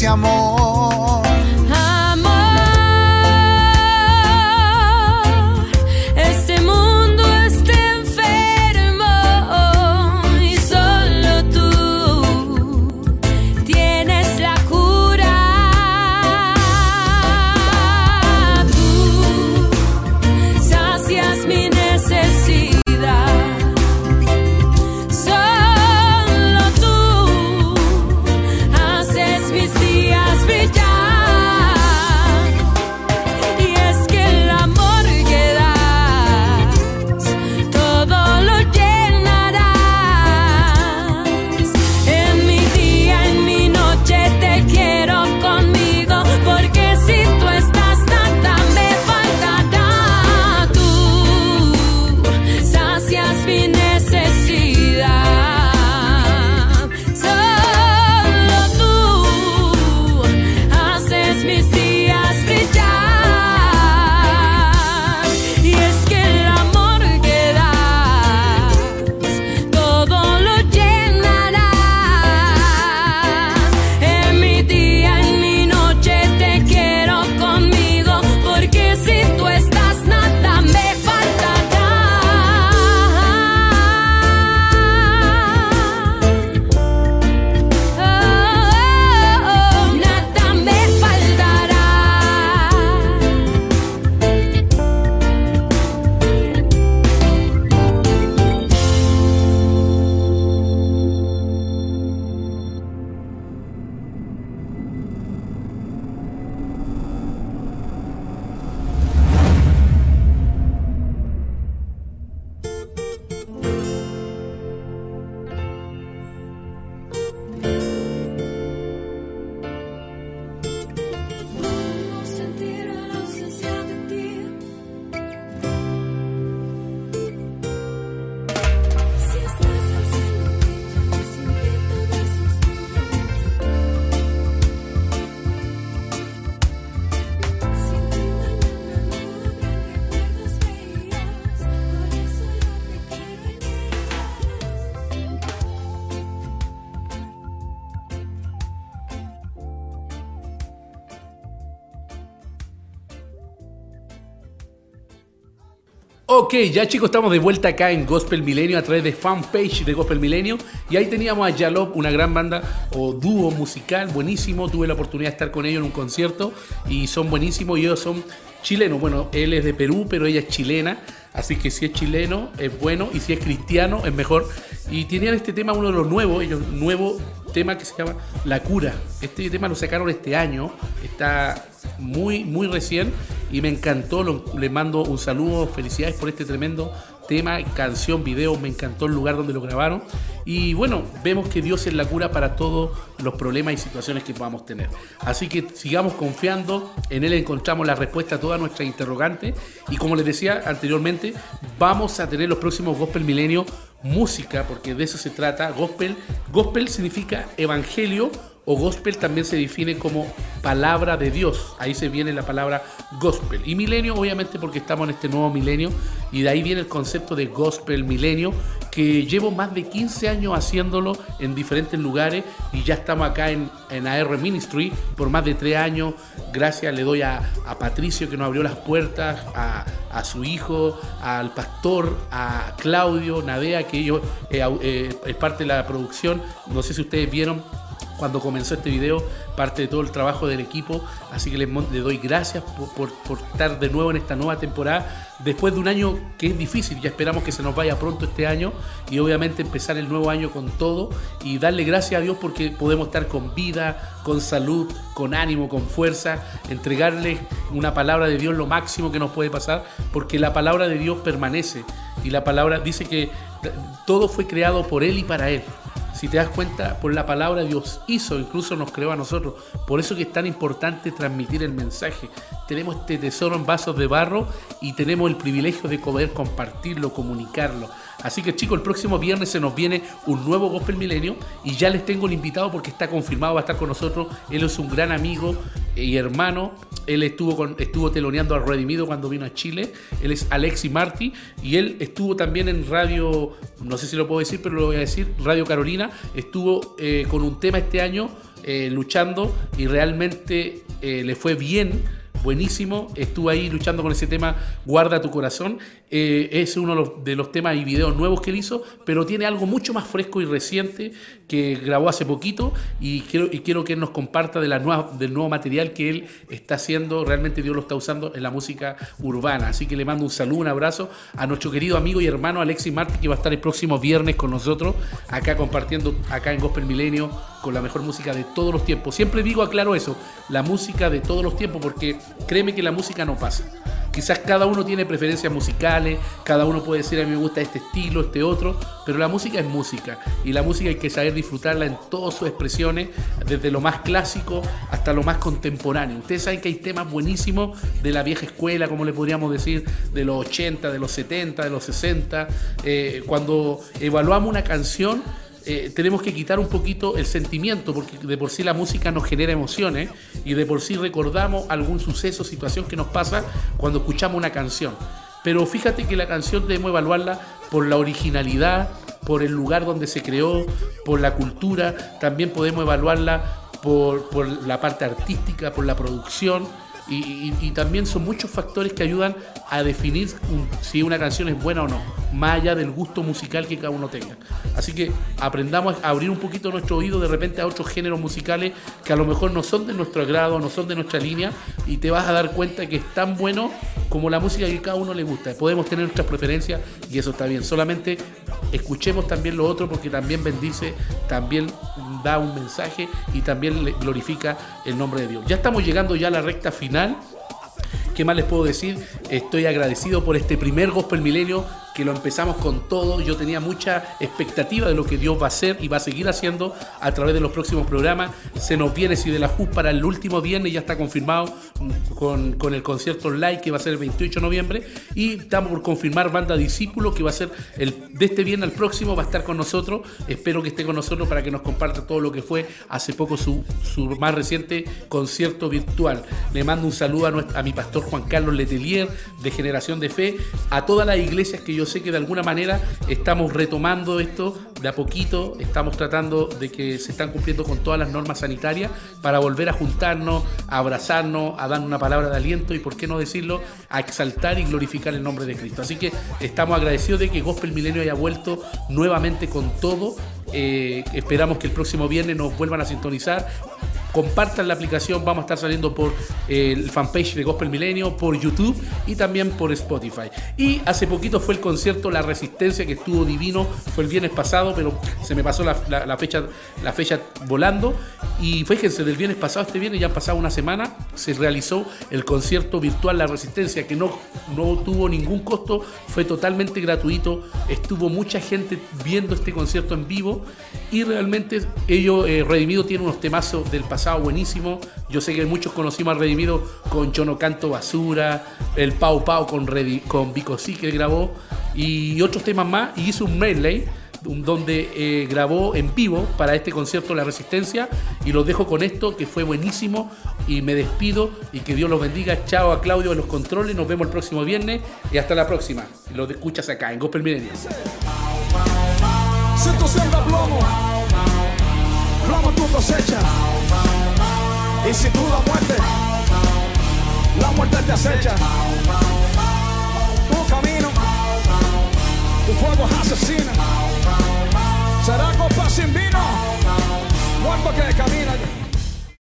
Amor. Amor, Ok, ya chicos, estamos de vuelta acá en Gospel Milenio a través de fanpage de Gospel Milenio. Y ahí teníamos a Yalop, una gran banda o dúo musical, buenísimo. Tuve la oportunidad de estar con ellos en un concierto y son buenísimos. Y ellos son chilenos. Bueno, él es de Perú, pero ella es chilena. Así que si es chileno, es bueno. Y si es cristiano, es mejor. Y tenían este tema, uno de los nuevos, ellos, nuevo tema que se llama La Cura. Este tema lo sacaron este año. Está muy, muy recién y me encantó. Lo- le mando un saludo, felicidades por este tremendo tema, canción, video. Me encantó el lugar donde lo grabaron. Y bueno, vemos que Dios es la cura para todos los problemas y situaciones que podamos tener. Así que sigamos confiando. En Él encontramos la respuesta a todas nuestras interrogantes. Y como les decía anteriormente, vamos a tener los próximos Gospel Milenio música, porque de eso se trata. Gospel, gospel significa evangelio o gospel también se define como palabra de Dios. Ahí se viene la palabra gospel. Y milenio, obviamente, porque estamos en este nuevo milenio. Y de ahí viene el concepto de gospel milenio, que llevo más de 15 años haciéndolo en diferentes lugares. Y ya estamos acá en, en AR Ministry por más de 3 años. Gracias le doy a, a Patricio que nos abrió las puertas, a, a su hijo, al pastor, a Claudio, Nadea, que ellos eh, eh, es parte de la producción. No sé si ustedes vieron cuando comenzó este video, parte de todo el trabajo del equipo. Así que les, doy gracias por, por- estar de nuevo en esta nueva temporada. Después de un año que es difícil, ya esperamos que se nos vaya pronto este año y obviamente empezar el nuevo año con todo y darle gracias a Dios porque podemos estar con vida, con salud, con ánimo, con fuerza, entregarle una palabra de Dios lo máximo que nos puede pasar porque la palabra de Dios permanece y la palabra dice que todo fue creado por Él y para Él. Si te das cuenta, por la palabra Dios hizo, incluso nos creó a nosotros. Por eso que es tan importante transmitir el mensaje. Tenemos este tesoro en vasos de barro y tenemos el privilegio de poder compartirlo, comunicarlo. Así que chicos, el próximo viernes se nos viene un nuevo Gospel Milenio y ya les tengo el invitado porque está confirmado, va a estar con nosotros. Él es un gran amigo y hermano. Él estuvo, con, estuvo teloneando al Redimido cuando vino a Chile. Él es Alexi Marti y él estuvo también en radio, no sé si lo puedo decir, pero lo voy a decir, Radio Carolina. Estuvo eh, con un tema este año eh, luchando y realmente eh, le fue bien buenísimo. Estuvo ahí luchando con ese tema Guarda tu corazón. Eh, es uno de los, temas y videos nuevos que él hizo, pero tiene algo mucho más fresco y reciente que grabó hace poquito y quiero, que él nos comparta del nuevo material que él está haciendo. Realmente Dios lo está usando en la música urbana. Así que le mando un saludo, un abrazo a nuestro querido amigo y hermano Alexis Martí, que va a estar el próximo viernes con nosotros, acá compartiendo, acá en Gospel Milenio, con la mejor música de todos los tiempos. Siempre digo, aclaro eso, la música de todos los tiempos, porque créeme que la música no pasa. Quizás cada uno tiene preferencias musicales, cada uno puede decir a mí me gusta este estilo, este otro, pero la música es música y la música hay que saber disfrutarla en todas sus expresiones, desde lo más clásico hasta lo más contemporáneo. Ustedes saben que hay temas buenísimos de la vieja escuela, como le podríamos decir, de los 80, de los 70, de los 60. Eh, cuando evaluamos una canción, eh, tenemos que quitar un poquito el sentimiento, porque de por sí la música nos genera emociones y de por sí recordamos algún suceso, situación que nos pasa cuando escuchamos una canción. Pero fíjate que la canción debemos evaluarla por la originalidad, por el lugar donde se creó, por la cultura, también podemos evaluarla por, por la parte artística, por la producción. Y, y- y también son muchos factores que ayudan a definir si una canción es buena o no, más allá del gusto musical que cada uno tenga. Así que aprendamos a abrir un poquito nuestro oído de repente a otros géneros musicales que a lo mejor no son de nuestro agrado, no son de nuestra línea, y te vas a dar cuenta que es tan bueno como la música que cada uno le gusta. Podemos tener nuestras preferencias y eso está bien. Solamente escuchemos también lo otro porque también bendice, también da un mensaje y también le glorifica el nombre de Dios. Ya estamos llegando ya a la recta final. ¿Qué más les puedo decir? Estoy agradecido por este primer Gospel Milenio que lo empezamos con todo. Yo tenía mucha expectativa de lo que Dios va a hacer y va a seguir haciendo a través de los próximos programas. Se nos viene si de la JUS para el último viernes, ya está confirmado con, con el concierto online que va a ser el 28 de noviembre. Y estamos por confirmar Banda Discípulo que va a ser el, de este viernes al próximo, va a estar con nosotros. Espero que esté con nosotros para que nos comparta todo lo que fue hace poco su, su más reciente concierto virtual. Le mando un saludo a, nuestra- a mi pastor Juan Carlos Letelier de Generación de Fe, a todas las iglesias que yo yo sé que de alguna manera estamos retomando esto de a poquito, estamos tratando de que se están cumpliendo con todas las normas sanitarias para volver a juntarnos, a abrazarnos, a dar una palabra de aliento y, por qué no decirlo, a exaltar y glorificar el nombre de Cristo. Así que estamos agradecidos de que Gospel Milenio haya vuelto nuevamente con todo. Eh, esperamos que el próximo viernes nos vuelvan a sintonizar. Compartan la aplicación, vamos a estar saliendo por eh, el fanpage de Gospel Milenio, por YouTube y también por Spotify. Y hace poquito fue el concierto La Resistencia que estuvo divino, fue el viernes pasado, pero se me pasó la, fecha, la fecha volando. Y fíjense, del viernes pasado este viernes ya han pasado una semana, se realizó el concierto virtual La Resistencia, que no, no tuvo ningún costo, fue totalmente gratuito, estuvo mucha gente viendo este concierto en vivo y realmente ellos, eh, Redimido tiene unos temazos del pasado buenísimos. Yo sé que muchos conocimos a Redimido con Yo no canto basura, el Pau Pau con, Redi- con Vico Sí que grabó y otros temas más y hizo un medley donde eh, grabó en vivo para este concierto La Resistencia y los dejo con esto que fue buenísimo y me despido y que Dios los bendiga. Chao a Claudio en los controles, nos vemos el próximo viernes y hasta la próxima. Lo escuchas acá en Gospel Milenio. Si tú siembras plomo, plomo tú cosechas. Y si tú la muerte, la muerte te acecha. Tu camino, tu fuego es asesino. Será copa sin vino, muerto que camina.